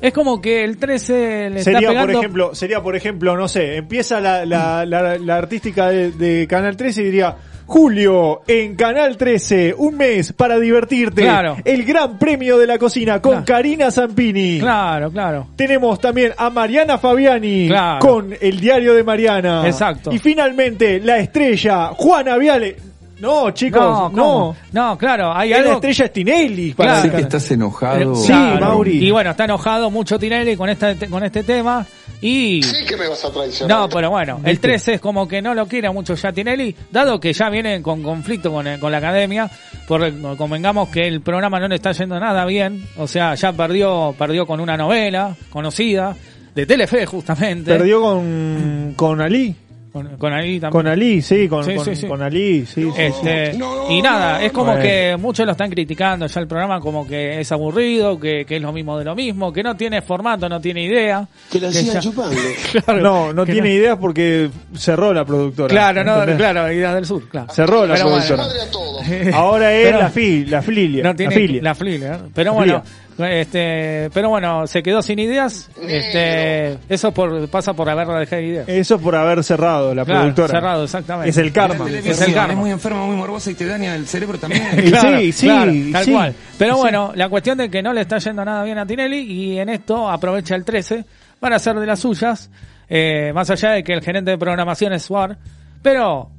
Es como que el 13 le está Sería, pegando... por ejemplo, sería, por ejemplo, no sé, empieza la, la, la, la artística de, de Canal 13 y diría, Julio, en Canal 13, un mes para divertirte. Claro. El gran premio de la cocina con Claro. Karina Zampini. Claro, claro. Tenemos también a Mariana Fabiani Claro. con el diario de Mariana. Exacto. Y finalmente, la estrella, Juana Viale. No, chicos, no. ¿cómo? No, claro, hay Es la algo... estrella es Tinelli. para Claro. Sé que. Estás enojado. Sí, Mauri. Y bueno, está enojado mucho Tinelli con, esta, con este tema. Y... Sí que me vas a traicionar. No, pero bueno, el ¿Viste? 13 es como que no lo quiere mucho ya Tinelli, dado que ya viene con conflicto con, el- con la academia, por, convengamos que el programa no le está yendo nada bien, o sea, ya perdió, perdió con una novela conocida, de Telefe justamente. Perdió con, con Ali. Con, con ahí también. Con Ali, sí, con, Sí, con, sí, sí. con Ali, sí. Este, y nada, es como Bueno. que muchos lo están criticando ya el programa como que es aburrido, que, que es lo mismo de lo mismo, que no tiene formato, no tiene idea. Que la sigan ya- chupando. Claro, No, no tiene idea porque cerró la productora. Claro, no, claro, Ideas del Sur, claro. Cerró la Pero bueno. productora. Ahora es Pero- la, fi, la filia. No tiene la filia. la filia. Pero bueno, filia. Este, pero bueno, se quedó sin ideas. Este, eso por, pasa por haberla dejado de ideas. Eso por haber cerrado la Claro, productora. cerrado, exactamente. Es el karma. Es el karma. Es muy enferma, muy morbosa y te daña el cerebro también. Claro, sí, sí, claro, tal sí. cual. Pero Sí. bueno, la cuestión de que no le está yendo nada bien a Tinelli y en esto aprovecha el 13 para hacer de las suyas, eh, más allá de que el gerente de programación es Suar, pero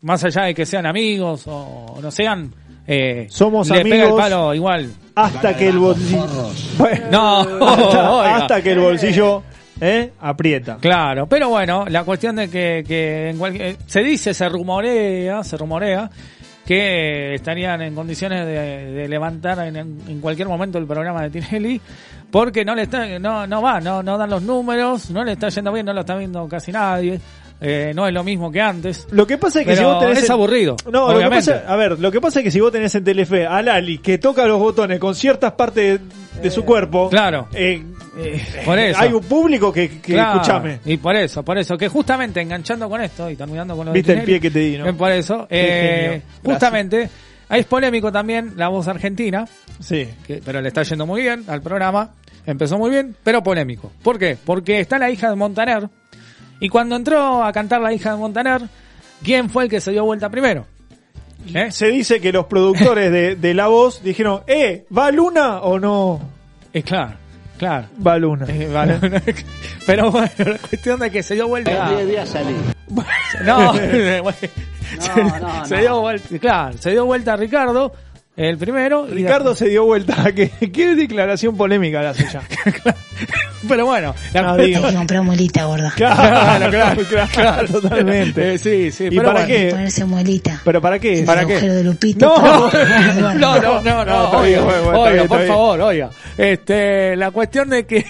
más allá de que sean amigos o no sean, eh, Somos le pega el amigos. palo igual. Hasta que el bolsillo. No, hasta, que el bolsillo ¿eh? aprieta. Claro, pero bueno, la cuestión de que, que en cualquier- se dice, se rumorea, se rumorea que estarían en condiciones de, de levantar en, en cualquier momento el programa de Tinelli porque no le está, no, no va, no, no dan los números, no le está yendo bien, no lo está viendo casi nadie, eh, no es lo mismo que antes. Lo que pasa es que si vos tenés. es aburrido, No, lo que obviamente. pasa, a ver, lo que pasa es que si vos tenés en Telefe a Lali que toca los botones con ciertas partes de, de su cuerpo. Claro. eh, Por eso. Hay un público que, que Claro, escúchame. Y por eso, por eso, que justamente enganchando con esto y terminando con lo Viste de el pie que te di, ¿no? eh, Por eso, eh, justamente, ahí es polémico también la voz argentina, Sí. que, pero le está yendo muy bien al programa, empezó muy bien, pero polémico. ¿Por qué? Porque está la hija de Montaner, y cuando entró a cantar la hija de Montaner, ¿quién fue el que se dio vuelta primero? ¿Eh? Se dice que los productores de, de La Voz dijeron, eh, ¿va Luna o no Eh, claro, claro. va Luna? Eh, vale. pero bueno, la cuestión de que se dio vuelta... El día salí. No, se, no, se no. dio vuelta, claro, se dio vuelta Ricardo, el primero. y Ricardo se dio vuelta. ¿Qué, qué declaración polémica la suya? Pero bueno, la No, digo. comprar muelita gorda. Claro, claro, claro, totalmente. Eh, sí, sí, ¿Y pero para bueno. qué? Ponerse muelita. ¿Pero para qué? ¿Para qué? de Lupito. No, no, no, no, no, No, oiga, bueno, oiga, por bien. favor, oiga. Este, la cuestión de que,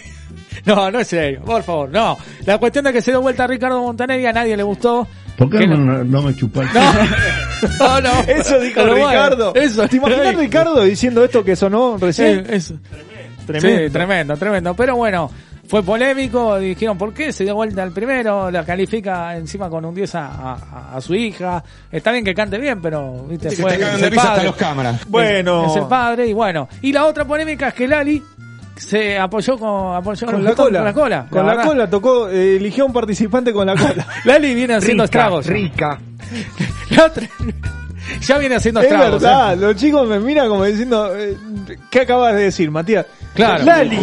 no, no es serio, por favor, no. La cuestión de que se dio vuelta a Ricardo Montaner y a nadie le gustó. ¿Por qué Que no, no- no me chupas? No, no. Eso dijo Pero bueno, Ricardo. eso, ¿Te imaginas sí. Ricardo diciendo esto que sonó Sí, recién? eso. Tremendo. Sí, tremendo, tremendo. Pero bueno, fue polémico, dijeron, ¿por qué se dio vuelta al primero? La califica encima con un 10 a, a- a su hija. Está bien que cante bien, pero, viste, Que fue, te cagan es de el hasta los cámaras. Bueno. Es el padre, y bueno. Y la otra polémica es que Lali se apoyó con, apoyó Con el la cola. Con la cola. Con la, cola tocó, eh, eligió a un participante con la cola. Lali viene haciendo estragos. Rica. La otra- ya viene haciendo es estragos. verdad, ¿eh? los chicos me miran como diciendo, eh, ¿qué acabas de decir, Matías? Claro. Lali,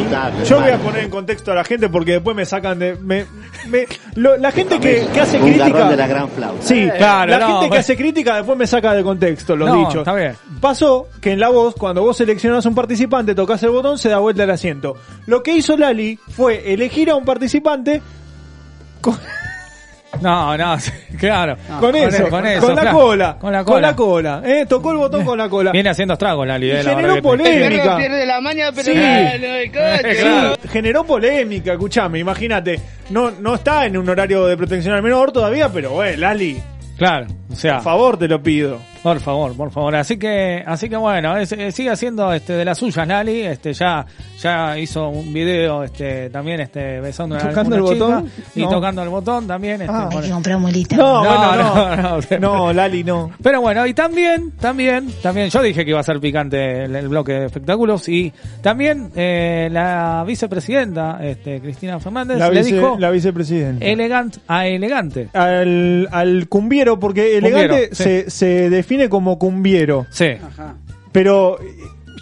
yo voy a poner en contexto a la gente porque después me sacan de... Me, me- lo- la gente que, que hace crítica... de la gran flauta. Sí, Claro, la no, gente que pero- hace crítica después me saca de contexto los No, dichos. está bien. Pasó que en la voz, cuando vos seleccionás un participante, tocas el botón, se da vuelta el asiento. Lo que hizo Lali fue elegir a un participante con, No, no, con con eso, con, eso, la claro. cola, Con la cola. cola, eh, tocó el botón con la cola. Viene haciendo estragos eh, la generó verdad que- polémica. pierde la maña, pero Sí. gana el coche. Eh, claro. Generó polémica, escuchame, imagínate. No, no está en un horario de protección al menor todavía, pero bueno, Lali, Claro, o sea, por favor te lo pido. por favor, por favor. Así que, así que bueno, es- eh, sigue haciendo este de las suyas Lali, este ya, ya hizo un video, este también este besando ¿Tocando una el chica botón? y No. tocando el botón también. Este, Ah. Bueno. No, No, bueno, no, no. no. No, Lali, no. Pero bueno, y también, también, también, yo dije que iba a ser picante el, el bloque de espectáculos y también eh, la vicepresidenta, este, Cristina Fernández, La, le dijo la vicepresidenta. elegant a elegante. al, al cumbiero, porque elegante Cumbiero, sí. se, se define como cumbiero. Sí, Pero eh,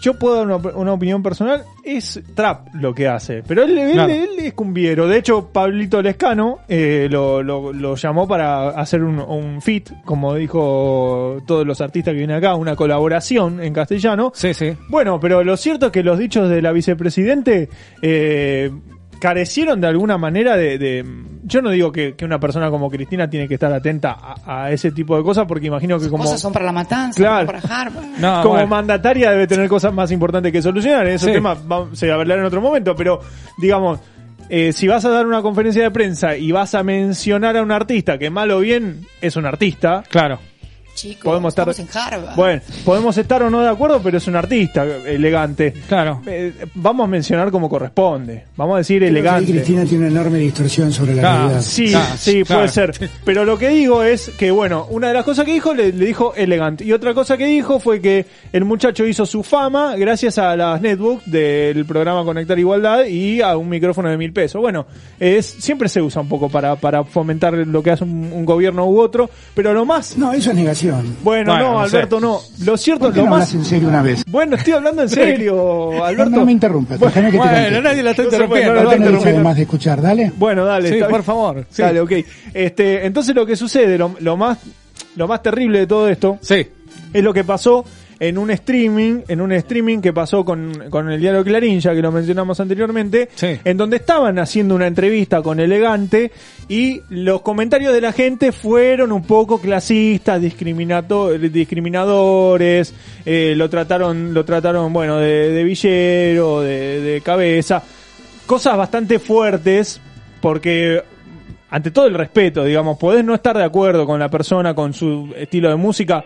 yo puedo dar una, una opinión personal, es trap lo que hace. Pero él, él- Claro. él es cumbiero. De hecho, Pablito Lescano eh, lo, lo- lo llamó para hacer un, un fit, como dijo todos los artistas que vienen acá, una colaboración en castellano. sí, sí. Bueno, pero lo cierto es que los dichos de la vicepresidente eh, carecieron de alguna manera de... de- yo no digo que, que una persona como Cristina tiene que estar atenta a, a ese tipo de cosas porque imagino que como... Cosas son para la matanza, Claro. para Harvard. No, como bueno. mandataria debe tener cosas más importantes que solucionar. Esos Sí. temas va- se hablará en otro momento, pero digamos, eh, si vas a dar una conferencia de prensa y vas a mencionar a un artista que mal o bien es un artista, Claro. Chicos, podemos estar estamos en Harvard. bueno podemos estar o no de acuerdo pero es un artista elegante claro vamos a mencionar como corresponde vamos a decir Creo que ahí elegante Cristina tiene una enorme distorsión sobre la Claro, realidad. Sí, Claro, sí, claro. puede ser. Pero lo que digo es que, bueno, una de las cosas que dijo le, le dijo elegante. Y otra cosa que dijo fue que el muchacho hizo su fama gracias a las netbooks del programa Conectar Igualdad y a un micrófono de mil pesos. Bueno, es siempre se usa un poco para, para fomentar lo que hace un, un gobierno u otro. Pero lo más. No, eso es Bueno, Bueno, no, no sé. Alberto, no. Lo cierto, ¿Por qué lo no más. en serio una vez? Bueno, estoy hablando en serio, Alberto. No me interrumpas, déjame que te Bueno, conteste. nadie la está No interrumpiendo. no no interrumpiendo. además de escuchar, dale. Bueno, dale. Sí, por favor, sí. Dale, ok. Este, entonces lo que sucede, lo, lo más, lo más terrible de todo esto, sí. es lo que pasó en un streaming, en un streaming que pasó con, con el diario Clarín, ya que lo mencionamos anteriormente, en donde estaban haciendo una entrevista con Elegante y los comentarios de la gente fueron un poco clasistas, discriminato- discriminadores, eh, lo trataron, lo trataron, bueno, de, de villero, de, de cabeza, cosas bastante fuertes, porque ante todo el respeto, digamos, podés no estar de acuerdo con la persona, con su estilo de música,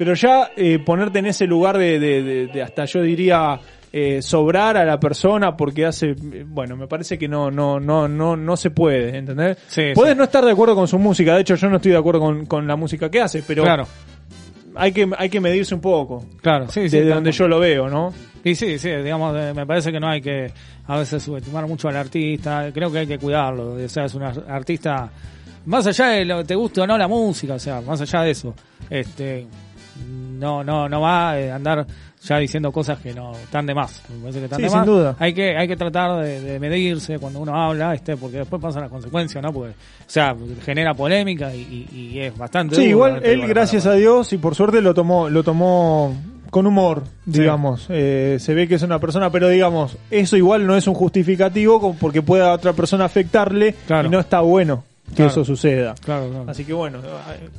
pero ya eh, ponerte en ese lugar de, de- de- de hasta yo diría eh, sobrar a la persona porque hace, eh, bueno, me parece que no, no, no, no, no se puede, ¿entendés? Sí, sí. no estar de acuerdo con su música, de hecho yo no estoy de acuerdo con, con la música que hace, pero Claro. hay que, hay que medirse un poco. Claro, sí, sí, Desde tal donde yo lo veo, ¿no? Y sí, sí, digamos, eh, me parece que no hay que a veces subestimar mucho al artista, creo que hay que cuidarlo, o sea, es un ar- artista, más allá de lo que te guste o no la música, o sea, más allá de eso, este, no, no, no va a andar ya diciendo cosas que no están de más, me parece que están Sí, de sin más. duda. Hay que, hay que tratar de, de medirse cuando uno habla, este, porque después pasan las consecuencias, ¿no? Porque, o sea, genera polémica y, y- y es bastante Sí, duro, igual él, gracias a Dios, y por suerte lo tomó, lo tomó con humor, digamos. Eh, se ve que es una persona, pero digamos, eso igual no es un justificativo porque pueda a otra persona afectarle Claro. y no está bueno que Claro. eso suceda. Claro, claro. Así que bueno,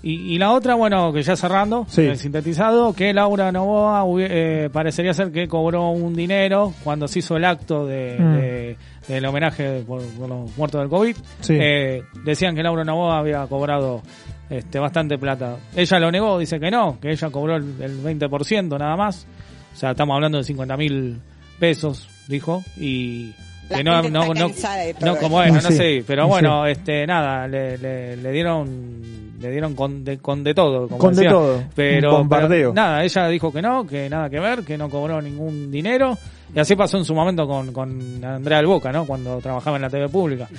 Y, y la otra, bueno, que ya cerrando, Sí. el sintetizado, que Laura Novoa eh, parecería ser que cobró un dinero cuando se hizo el acto de, Mm. de- del homenaje por, por los muertos del COVID. Sí. Eh, decían que Laura Novoa había cobrado este, bastante plata. Ella lo negó, dice que no, que ella cobró el, el 20% nada más. O sea, estamos hablando de 50 mil pesos, dijo, y... La que no, gente no, está no, cansada de todo no, como Ah, no sí. sé, pero Sí. bueno, este, nada, le, le, le dieron, le dieron con de, con de todo, como Con de decía. todo. Pero, Un bombardeo. pero nada, ella dijo que no, que nada que ver, que no cobró ningún dinero. Y así pasó en su momento con, con Andrea Alboca, ¿no? Cuando trabajaba en la TV pública.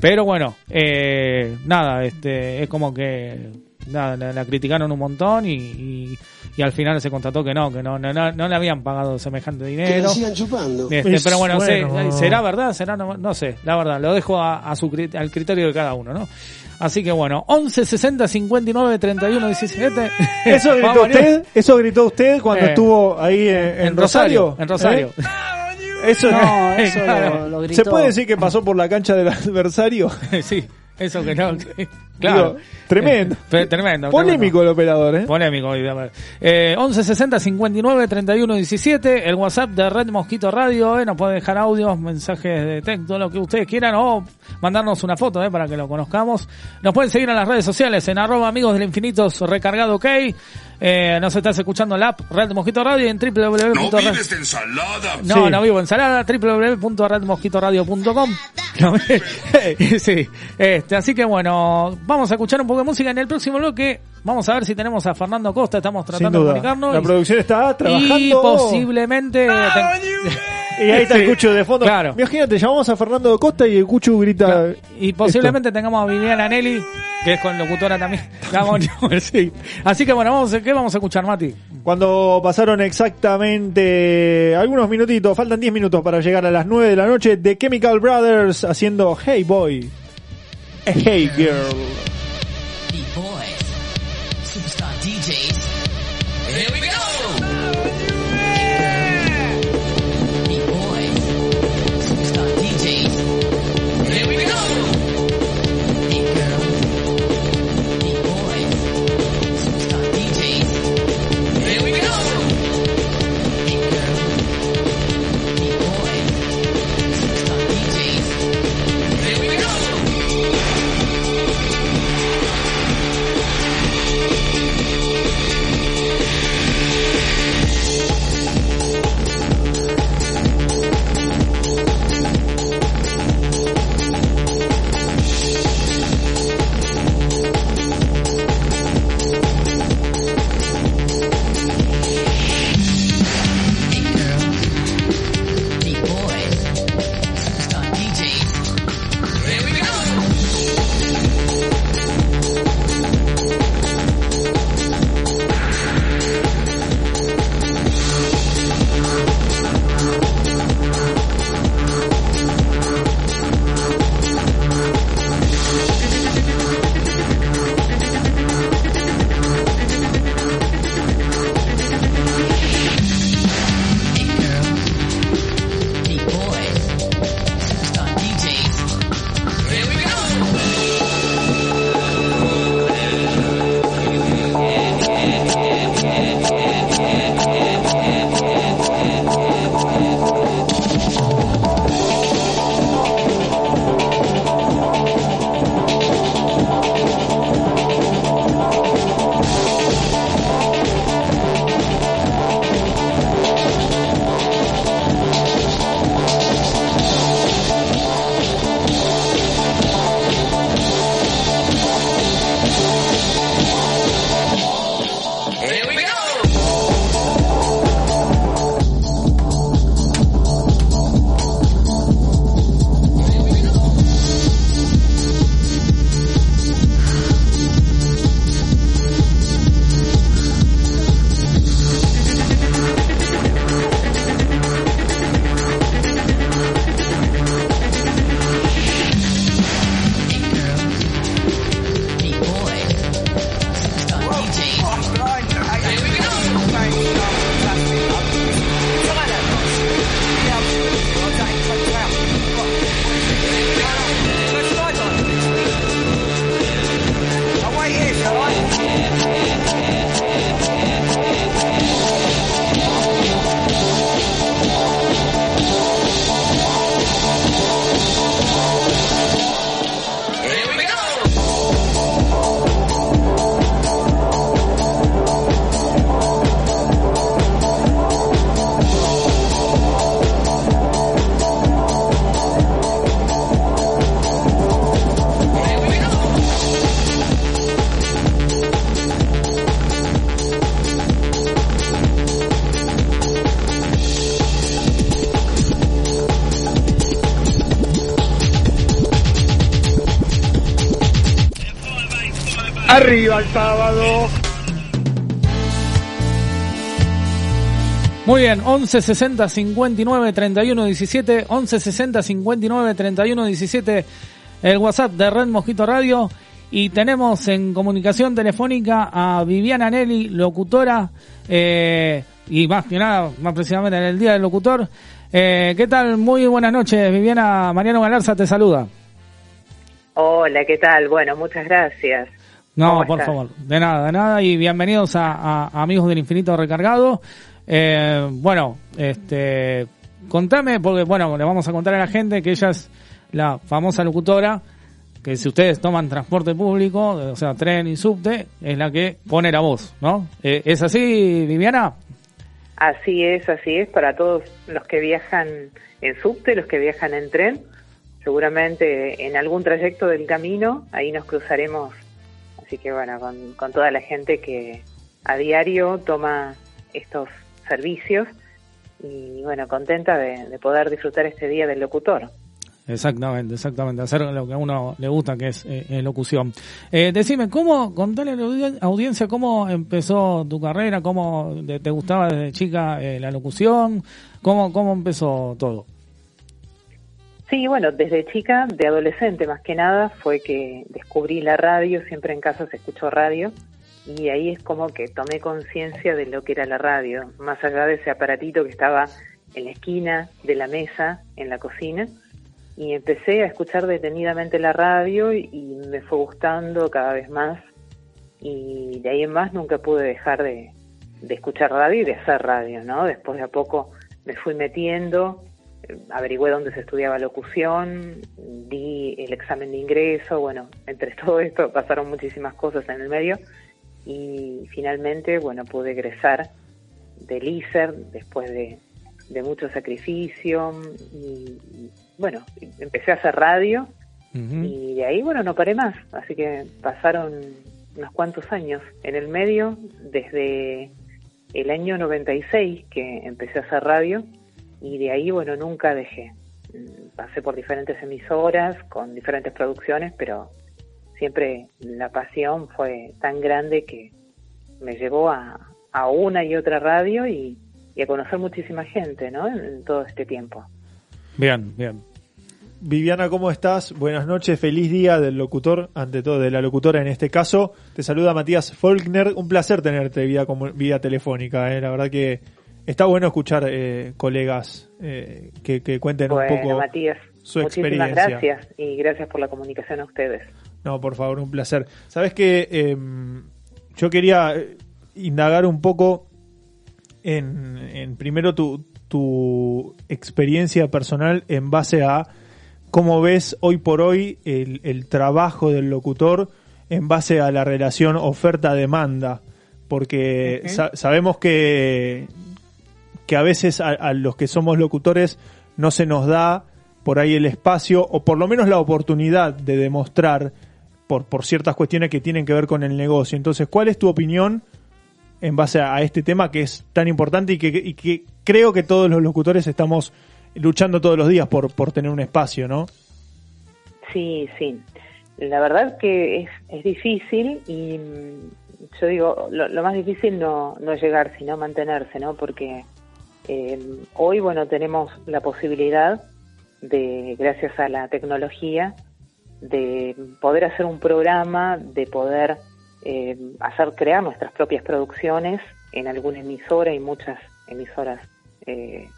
Pero bueno, eh, nada, este, es como que, nada, la, la criticaron un montón y, y, y al final se constató que no, que no, no, no, no le habían pagado semejante dinero. chupando. Este, Es pero bueno, bueno. ¿será verdad? ¿Será no? No sé, la verdad, lo dejo a, a su, al criterio de cada uno, ¿no? Así que bueno, 11 60 59 31 17. ¿Eso gritó usted? ¿Eso gritó usted cuando Eh, estuvo ahí en, en en Rosario, Rosario? en Rosario. ¿Eh? Eso No, eso Claro. lo, lo gritó. ¿Se puede decir que pasó por la cancha del adversario? sí, eso que no. que- claro. Digo, tremendo. Pe- tremendo. Polémico el operador, ¿eh? Polémico. Eh, 11 60 59 31 17. El WhatsApp de Red Mosquito Radio. Eh, nos puede dejar audios, mensajes de texto, lo que ustedes quieran. O mandarnos una foto eh, para que lo conozcamos. Nos pueden seguir en las redes sociales en arroba amigos del infinito recargado ok. Eh, nos estás escuchando en la app Red Mosquito Radio en www. No vives de ensalada. No, Sí. no vivo ensalada, www.redmosquitoradio.com. sí, este, así que bueno, vamos a escuchar un poco de música en el próximo bloque. Vamos a ver si tenemos a Fernando Costa, estamos Sin tratando de comunicarnos. La y- producción está trabajando. Y posiblemente... Y ahí está el Sí, Cucho de fondo. Claro. Imagínate, llamamos a Fernando Costa y el Cucho grita. Y posiblemente tengamos a Viviana Nelly, que es con locutora también. Vamos, sí. Así que bueno, vamos, ¿qué vamos a escuchar, Mati? Cuando pasaron exactamente algunos minutitos, faltan 10 minutos para llegar a las 9 de la noche, de Chemical Brothers haciendo Hey Boy. Hey Girl. Arriba el sábado. Muy bien, 11 60 59 31 17, 11 60 59 31 17, el WhatsApp de Red Mosquito Radio. Y tenemos en comunicación telefónica a Viviana Nelly, locutora, eh, y más que nada, más precisamente en el Día del Locutor. Eh, ¿Qué tal? Muy buenas noches, Viviana. Mariano Galarza te saluda. Hola, ¿qué tal? Bueno, muchas gracias. No, ¿Cómo por estás? favor, de nada, de nada, y bienvenidos a, a- Amigos del Infinito Recargado. Eh, bueno, este, contame, porque bueno, le vamos a contar a la gente que ella es la famosa locutora, que si ustedes toman transporte público, o sea, tren y subte, es la que pone la voz, ¿no? Eh, ¿Es así, Viviana? Así es, así es, para todos los que viajan en subte, los que viajan en tren, seguramente en algún trayecto del camino, ahí nos cruzaremos, así que bueno, con, con toda la gente que a diario toma estos servicios y bueno, contenta de, de poder disfrutar este día del locutor. Exactamente, exactamente, hacer lo que a uno le gusta, que es eh, eh, locución. Eh, decime, ¿cómo, contale a la audi- audiencia cómo empezó tu carrera, cómo te, te gustaba desde chica eh, la locución, cómo, cómo empezó todo? Sí, bueno, desde chica, de adolescente más que nada, fue que descubrí la radio, siempre en casa se escuchó radio, y ahí es como que tomé conciencia de lo que era la radio, más allá de ese aparatito que estaba en la esquina de la mesa, en la cocina, y empecé a escuchar detenidamente la radio y, me fue gustando cada vez más, y de ahí en más nunca pude dejar de, de escuchar radio y de hacer radio, ¿no? Después de a poco me fui metiendo, averigüé dónde se estudiaba locución, di el examen de ingreso, bueno, entre todo esto pasaron muchísimas cosas en el medio y finalmente, bueno, pude egresar del ISER después de, de mucho sacrificio y, y, bueno, empecé a hacer radio y de ahí, bueno, no paré más, así que pasaron unos cuantos años en el medio, desde el año 96 que empecé a hacer radio y de ahí, bueno, nunca dejé. Mm, Pasé por diferentes emisoras, con diferentes producciones, pero siempre la pasión fue tan grande que me llevó a, a una y otra radio y, y a conocer muchísima gente, ¿no? En, todo este tiempo. Bien, bien. Viviana, ¿cómo estás? Buenas noches, feliz día del locutor, ante todo de la locutora en este caso. Te saluda Matías Faulkner, un placer tenerte vía, vía telefónica, ¿eh? la verdad que está bueno escuchar eh, colegas eh, que, que cuenten bueno, un poco Matías, su muchísimas experiencia. gracias y gracias por la comunicación a ustedes. No, por favor, un placer. Sabes que eh, yo quería eh, indagar un poco en, en primero tu, tu experiencia personal en base a cómo ves hoy por hoy el, el trabajo del locutor en base a la relación oferta-demanda. Porque sa- sabemos que, que a veces a, a los que somos locutores no se nos da por ahí el espacio o por lo menos la oportunidad de demostrar por, por ciertas cuestiones que tienen que ver con el negocio. Entonces, ¿cuál es tu opinión en base a, este tema que es tan importante y que, creo que todos los locutores estamos luchando todos los días por, por tener un espacio, ¿no? Sí, sí. La verdad que es, es difícil y mm, yo digo, lo, lo más difícil no, no llegar, sino mantenerse, ¿no? Porque eh, hoy, bueno, tenemos la posibilidad de, gracias a la tecnología, de poder hacer un programa, de poder eh, hacer crear nuestras propias producciones en alguna emisora y muchas emisoras eh,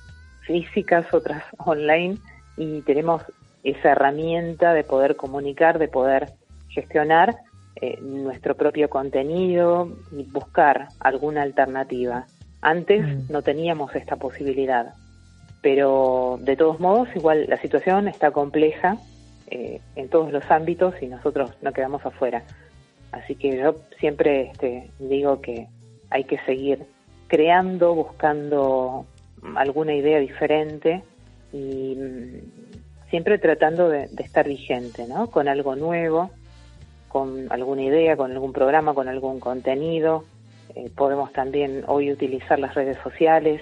físicas, otras online, y tenemos esa herramienta de poder comunicar, de poder gestionar eh, nuestro propio contenido y buscar alguna alternativa. Antes Mm. no teníamos esta posibilidad, pero de todos modos igual la situación está compleja eh, en todos los ámbitos y nosotros no quedamos afuera. Así que yo siempre este, digo que hay que seguir creando, buscando alguna idea diferente y mm, siempre tratando de, de estar vigente, ¿no? Con algo nuevo, con alguna idea, con algún programa, con algún contenido. Eh, podemos también hoy utilizar las redes sociales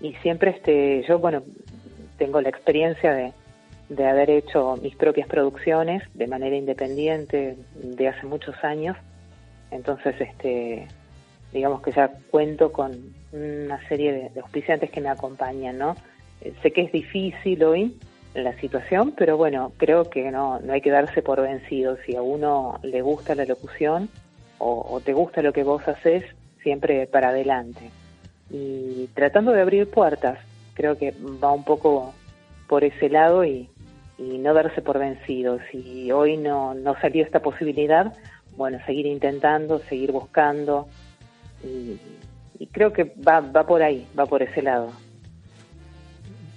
y siempre este, yo, bueno, tengo la experiencia de, haber hecho mis propias producciones de manera independiente de hace muchos años Entonces, este, digamos que ya cuento con una serie de, auspiciantes que me acompañan, ¿no? Eh, sé que es difícil hoy la situación, pero bueno, creo que no, no hay que darse por vencido. Si a uno le gusta la locución o te gusta lo que vos haces, siempre para adelante. Y tratando de abrir puertas, creo que va un poco por ese lado y, y no darse por vencido. Si hoy no, no salió esta posibilidad, bueno, seguir intentando, seguir buscando. Y, y creo que va, va por ahí, va por ese lado.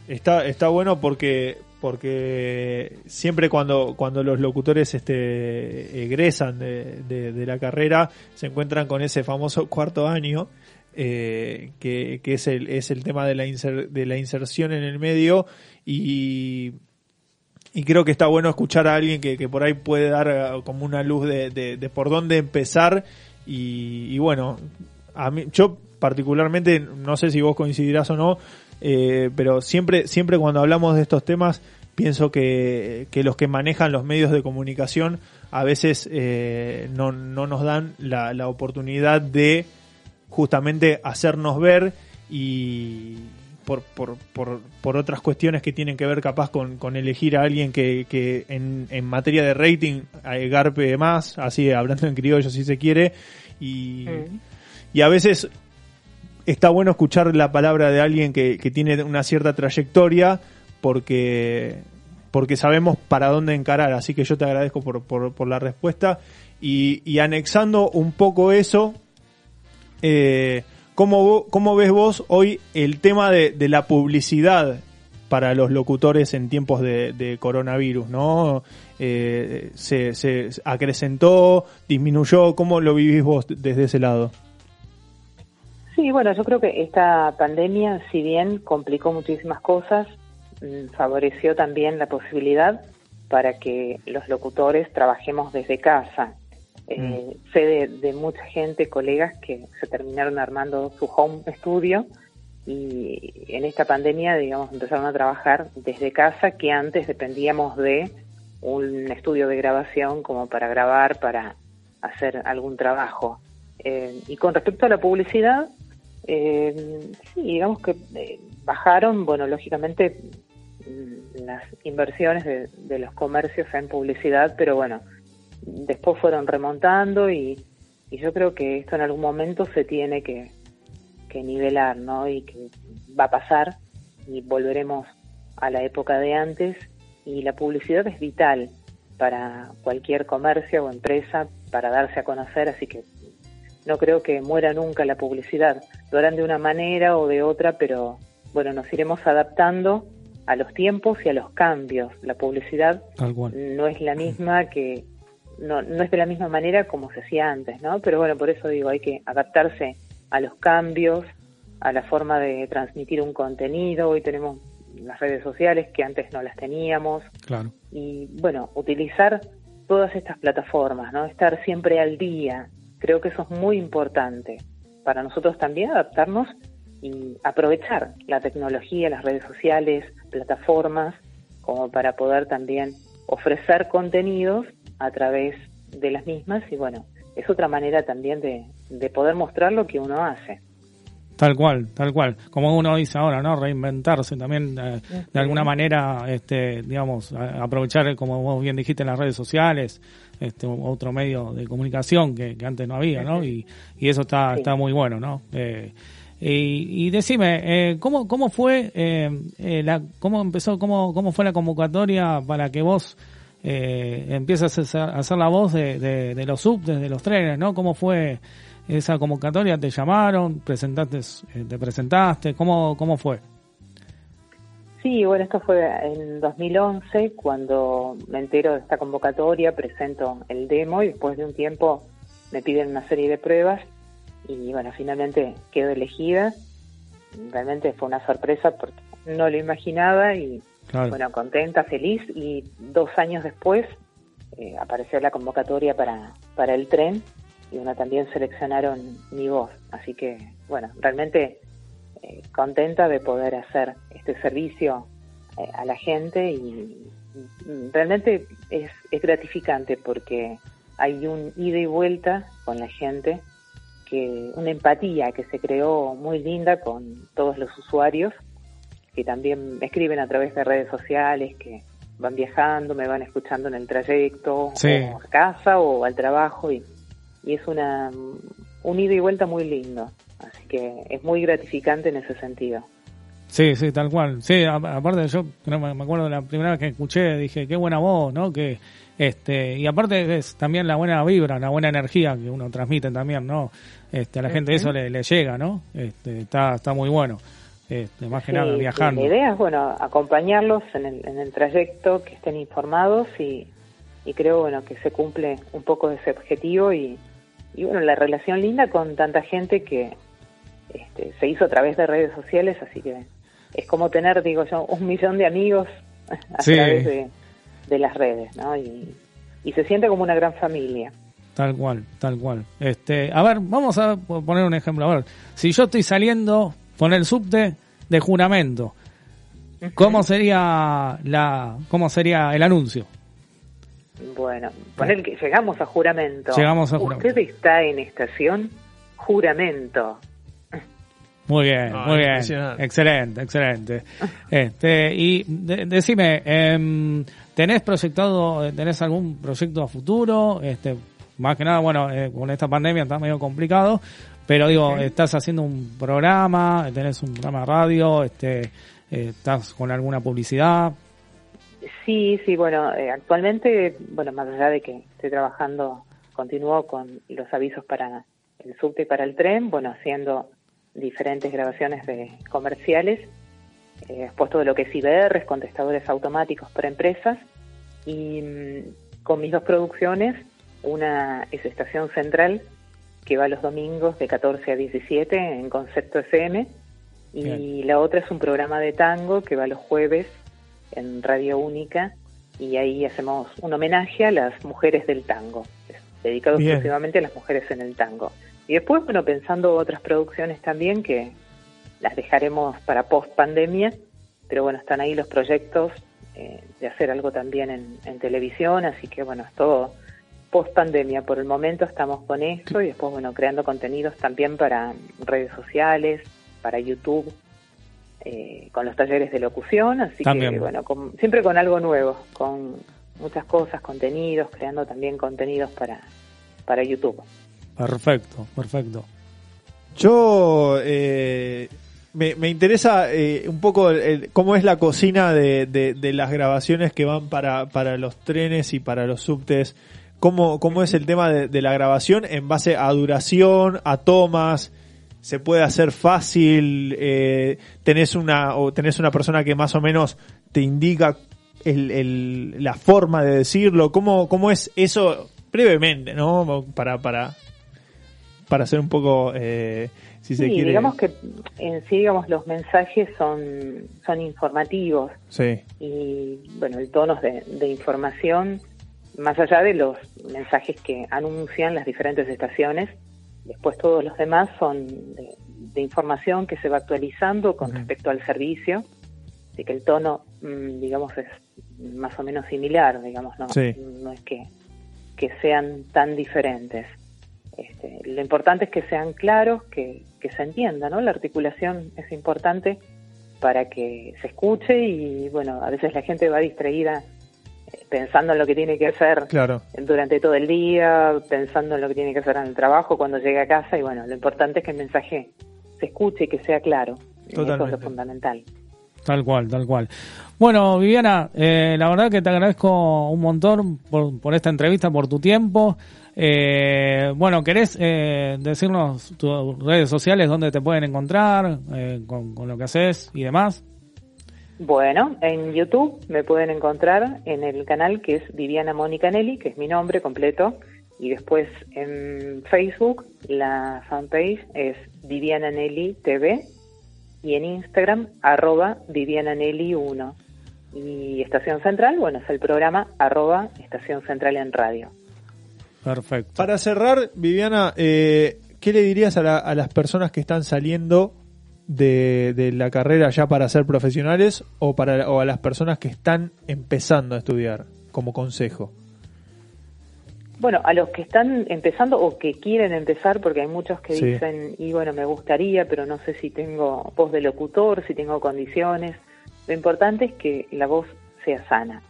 Está, está bueno porque porque siempre cuando, cuando los locutores este, egresan de, de- la carrera se encuentran con ese famoso cuarto año eh, que, que es, el, es el tema de la, inser- de la inserción en el medio y, y creo que está bueno escuchar a alguien que, que por ahí puede dar eh, como una luz de, de- de por dónde empezar y, y bueno, a mí, yo particularmente, no sé si vos coincidirás o no, eh, pero siempre, siempre cuando hablamos de estos temas, pienso que, que los que manejan los medios de comunicación a veces eh, no, no nos dan la, la oportunidad de justamente hacernos ver y por, por, por, por otras cuestiones que tienen que ver capaz con, con elegir a alguien que, que en, en materia de rating eh, garpe más, así hablando en criollo si se quiere, y, y a veces está bueno escuchar la palabra de alguien que, que tiene una cierta trayectoria porque porque sabemos para dónde encarar, así que yo te agradezco por, por, por la respuesta y, anexando un poco eso, eh, ¿cómo, ¿cómo ves vos hoy el tema de, de la publicidad para los locutores en tiempos de, de coronavirus? ¿no? Eh, se, se acrecentó, disminuyó? ¿Cómo lo vivís vos desde ese lado? Sí, bueno, yo creo que esta pandemia, si bien complicó muchísimas cosas, mm, favoreció también la posibilidad para que los locutores trabajemos desde casa. Eh, sé de, de mucha gente, colegas, que se terminaron armando su home studio y en esta pandemia, digamos, empezaron a trabajar desde casa, que antes dependíamos de un estudio de grabación como para grabar, para hacer algún trabajo. Eh, y con respecto a la publicidad, eh, sí, digamos que eh, bajaron, bueno, lógicamente mm, las inversiones de, los comercios en publicidad, pero bueno, después fueron remontando y, yo creo que esto en algún momento se tiene que nivelar, ¿no? Y que va a pasar y volveremos a la época de antes y la publicidad es vital para cualquier comercio o empresa para darse a conocer, así que no creo que muera nunca la publicidad. Lo harán de una manera o de otra, pero bueno, nos iremos adaptando a los tiempos y a los cambios. La publicidad no es la misma que no, no es de la misma manera como se hacía antes, ¿no? Pero bueno, por eso digo, hay que adaptarse a los cambios, a la forma de transmitir un contenido. Hoy tenemos las redes sociales que antes no las teníamos Claro. y bueno, utilizar todas estas plataformas, ¿no? Estar siempre al día. Creo que eso es muy importante para nosotros también adaptarnos y aprovechar la tecnología, las redes sociales, plataformas, como para poder también ofrecer contenidos a través de las mismas y bueno, es otra manera también de, de poder mostrar lo que uno hace. Tal cual, tal cual. Como uno dice ahora, ¿no? Reinventarse también, eh, de alguna manera, este, digamos, a- aprovechar, como vos bien dijiste, las redes sociales, este, otro medio de comunicación que, que antes no había, ¿no? Y, y eso está, está muy bueno, ¿no? Eh, y, y decime, eh, ¿cómo, cómo fue, eh, eh, la, cómo empezó, cómo, cómo fue la convocatoria para que vos eh, empieces a hacer, a hacer la voz de, de, de los subtes, de los trenes, ¿no? ¿Cómo fue esa convocatoria? ¿Te llamaron? ¿Presentaste, eh, ¿Te presentaste? ¿Cómo, cómo fue? Sí, bueno, esto fue en 2011 cuando me entero de esta convocatoria, presento el demo y después de un tiempo me piden una serie de pruebas y bueno, finalmente quedo elegida. Realmente fue una sorpresa porque no lo imaginaba y Claro. bueno, contenta, feliz y dos años después eh, apareció la convocatoria para, para el tren y bueno, también seleccionaron mi voz. Así que bueno, realmente eh, contenta de poder hacer este servicio eh, a la gente y, y realmente es, es gratificante porque hay un ida y vuelta con la gente, que una empatía que se creó muy linda con todos los usuarios, que también escriben a través de redes sociales, que van viajando, me van escuchando en el trayecto, Sí. o a casa o al trabajo, y, y es una un ida y vuelta muy lindo. Así que es muy gratificante en ese sentido. Sí, sí, tal cual. Sí, a- aparte yo me acuerdo de la primera vez que escuché, dije, qué buena voz, ¿no? Que este y aparte es también la buena vibra, la buena energía que uno transmite también, ¿no? Este, a la gente eso le, le llega, ¿no? Este, está está muy bueno. Este, más que Sí, nada viajando. La idea es, bueno, acompañarlos en el, en el trayecto, que estén informados y, y creo, bueno, que se cumple un poco ese objetivo y, y bueno, la relación linda con tanta gente que este, se hizo a través de redes sociales, así que es como tener, digo yo, un millón de amigos a Sí. través de, de las redes, ¿no? Y, y se siente como una gran familia. Tal cual, tal cual. Este, a ver, vamos a poner un ejemplo. A ver, si yo estoy saliendo con el subte de juramento, ¿cómo sería la, cómo sería el anuncio? Bueno, poner que llegamos a juramento. Llegamos a juramento. Usted está en estación juramento. Muy bien, Ah, muy bien. Excelente, excelente. Este, y de- decime, em, ¿tenés proyectado, tenés algún proyecto a futuro? Este, más que nada, bueno, eh, con esta pandemia está medio complicado, pero digo, estás haciendo un programa, tenés un programa de radio, este, eh, estás con alguna publicidad. Sí, sí, bueno, eh, actualmente, bueno, más allá de que estoy trabajando, continúo con los avisos para el subte y para el tren, bueno, haciendo diferentes grabaciones de comerciales, eh, después todo lo que es IBR, contestadores automáticos para empresas, y mm, con mis dos producciones, una es Estación Central, que va los domingos de 14 a 17 en Concepto FM, y Bien. la otra es un programa de tango que va los jueves en Radio Única y ahí hacemos un homenaje a las mujeres del tango, dedicado Bien. exclusivamente a las mujeres en el tango. Y después, bueno, pensando otras producciones también que las dejaremos para post pandemia, pero bueno, están ahí los proyectos eh, de hacer algo también en, en televisión, así que bueno, es todo post pandemia. Por el momento estamos con esto y después, bueno, creando contenidos también para redes sociales, para YouTube, eh, con los talleres de locución, así También. que bueno, con- siempre con algo nuevo, con muchas cosas, contenidos, creando también contenidos para, para YouTube. Perfecto, perfecto. Yo eh, me, me interesa eh, un poco el- el- cómo es la cocina de, de- de las grabaciones que van para, para los trenes y para los subtes. ¿Cómo, cómo es el tema de, de la grabación en base a duración, a tomas? ¿Se puede hacer fácil? Eh, ¿Tenés una o tenés una persona que más o menos te indica el, el- la forma de decirlo? ¿Cómo, cómo es eso brevemente, no? Para, para, para hacer un poco, eh, si se sí, quiere. digamos que en sí, digamos, los mensajes son, son informativos Sí, y, bueno, el tono de información, más allá de los mensajes que anuncian las diferentes estaciones, después todos los demás son de, de información que se va actualizando con respecto al servicio, así que el tono, mm, digamos, es más o menos similar, digamos, no, Sí. no es que, que sean tan diferentes. Este, lo importante es que sean claros, que, que se entienda, ¿no? La articulación es importante para que se escuche y, bueno, a veces la gente va distraída pensando en lo que tiene que hacer claro. durante todo el día, pensando en lo que tiene que hacer en el trabajo, cuando llega a casa y, bueno, lo importante es que el mensaje se escuche y que sea claro. Eso es lo fundamental. Tal cual, tal cual. Bueno, Viviana, eh, la verdad que te agradezco un montón por, por esta entrevista, por tu tiempo. Eh, bueno, ¿querés eh, decirnos tus redes sociales donde te pueden encontrar eh, con, con lo que haces y demás? Bueno, en YouTube me pueden encontrar en el canal que es Viviana Mónica Nelly, que es mi nombre completo, y después en Facebook la fanpage es Viviana Nelly TV y en Instagram arroba Viviana Nelly 1. Y Estación Central, bueno, es el programa arroba Estación Central en Radio. Perfecto. Para cerrar, Viviana, eh, ¿qué le dirías a, la- a las personas que están saliendo de, de la carrera ya para ser profesionales o, para, o a las personas que están empezando a estudiar como consejo? Bueno, a los que están empezando o que quieren empezar, porque hay muchos que Sí. dicen, y bueno, me gustaría, pero no sé si tengo voz de locutor, si tengo condiciones. Lo importante es que la voz sea sana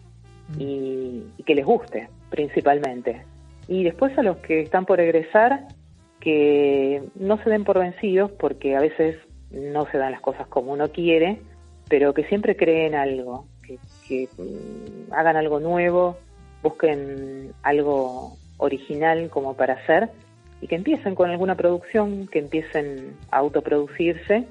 y, y que les guste, principalmente. Y después a los que están por egresar, que no se den por vencidos, porque a veces no se dan las cosas como uno quiere, pero que siempre creen algo, que, que mm, hagan algo nuevo, busquen algo original como para hacer y que empiecen con alguna producción, que empiecen a autoproducirse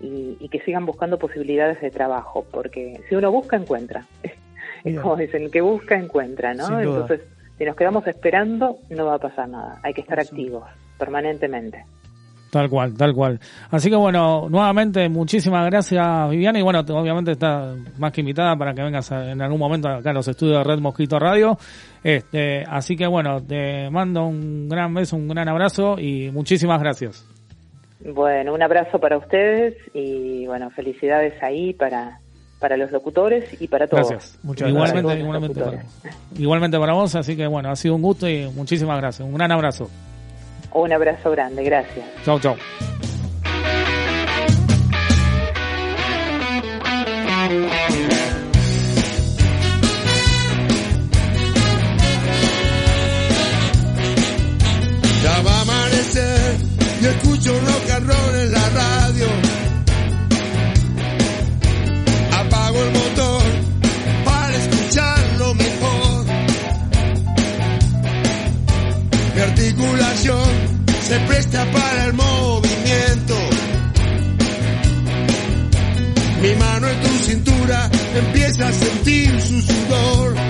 y, y que sigan buscando posibilidades de trabajo, porque si uno busca, encuentra. Es como dicen, el que busca, encuentra, ¿no? Entonces, si nos quedamos esperando, no va a pasar nada. Hay que estar activos permanentemente. Tal cual, tal cual. Así que bueno, nuevamente muchísimas gracias Viviana y bueno, te- obviamente está más que invitada para que vengas a- en algún momento acá a los estudios de Red Mosquito Radio. Este, así que bueno, te mando un gran beso, un gran abrazo y muchísimas gracias. Bueno, un abrazo para ustedes y bueno, felicidades ahí para, para los locutores y para todos. Gracias. Muchas igualmente, gracias. igualmente para. Igualmente para vos, así que bueno, ha sido un gusto y muchísimas gracias. Un gran abrazo. Un abrazo grande, gracias. Chau, chau. Ya va a amanecer y escucho rock and roll en la radio. Se presta para el movimiento. Mi mano en tu cintura empieza a sentir su sudor.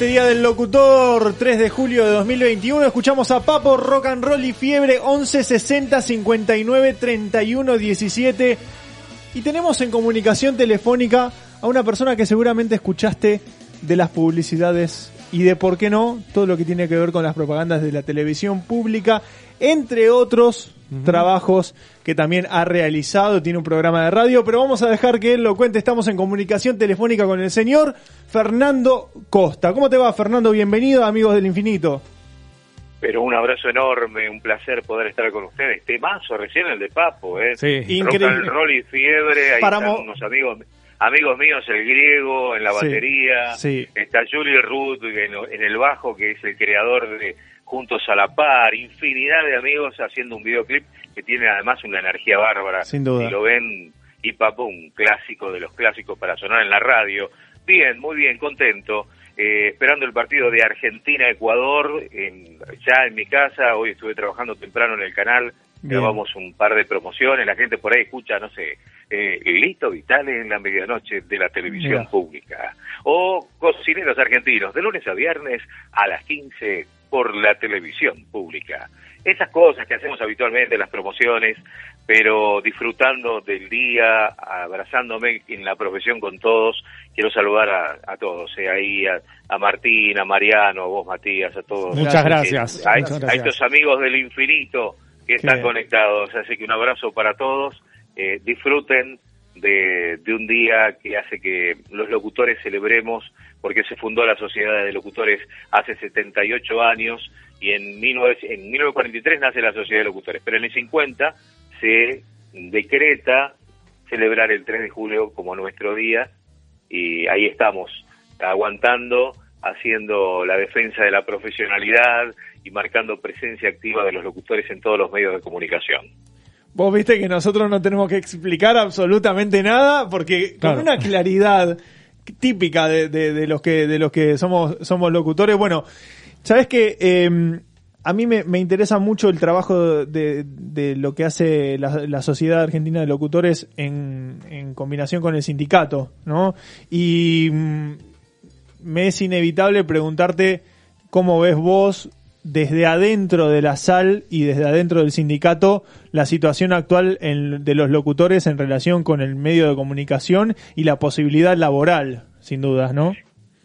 Este día del locutor, 3 de julio de 2021, escuchamos a Papo Rock and Roll y Fiebre 11 60 59 31 17. Y tenemos en comunicación telefónica a una persona que seguramente escuchaste de las publicidades y de por qué no, todo lo que tiene que ver con las propagandas de la televisión pública, entre otros trabajos que también ha realizado, tiene un programa de radio, pero vamos a dejar que él lo cuente. Estamos en comunicación telefónica con el señor Fernando Costa. ¿Cómo te va, Fernando? Bienvenido, amigos del infinito. Pero un abrazo enorme, un placer poder estar con ustedes. Temazo recién el de Papo, ¿eh? Sí, increíble. roll y fiebre, ahí Para están unos amigos amigos míos, el griego en la Sí, batería, sí. está Julie Ruth en, en el bajo, que es el creador de Juntos a la Par, infinidad de amigos haciendo un videoclip que tiene además una energía bárbara. Sin duda. Si lo ven, y Papo, un clásico de los clásicos para sonar en la radio. Bien, muy bien, contento. Eh, esperando el partido de Argentina-Ecuador, en- ya en mi casa, hoy estuve trabajando temprano en el canal, Bien. grabamos un par de promociones, la gente por ahí escucha, no sé, eh, Lito Vital en la medianoche de la televisión Mira. pública, o Cocineros Argentinos, de lunes a viernes a las 15 por la televisión pública. Esas cosas que hacemos habitualmente, las promociones, pero disfrutando del día, abrazándome en la profesión con todos. Quiero saludar a, a todos, eh, ahí a, a Martín, a Mariano, a vos Matías, a todos. Muchas gracias. A, Muchas a estos amigos del infinito que están conectados. Así que un abrazo para todos. Eh, disfruten de, un día que hace que los locutores celebremos, porque se fundó la Sociedad de Locutores hace 78 años y en, 19 en 1943 nace la Sociedad de Locutores, pero en el 50 se decreta celebrar el 3 de julio como nuestro día y ahí estamos, aguantando, haciendo la defensa de la profesionalidad y marcando presencia activa de los locutores en todos los medios de comunicación. Vos viste que nosotros no tenemos que explicar absolutamente nada porque Claro. con una claridad típica de, de- de los que de los que somos somos locutores. Bueno, sabes que eh, a mí me, me interesa mucho el trabajo de, de lo que hace la, la Sociedad Argentina de Locutores en, en combinación con el sindicato, ¿no? Y mm, me es inevitable preguntarte cómo ves vos desde adentro de la SAL y desde adentro del sindicato la situación actual en- de los locutores en relación con el medio de comunicación y la posibilidad laboral, sin dudas, ¿no?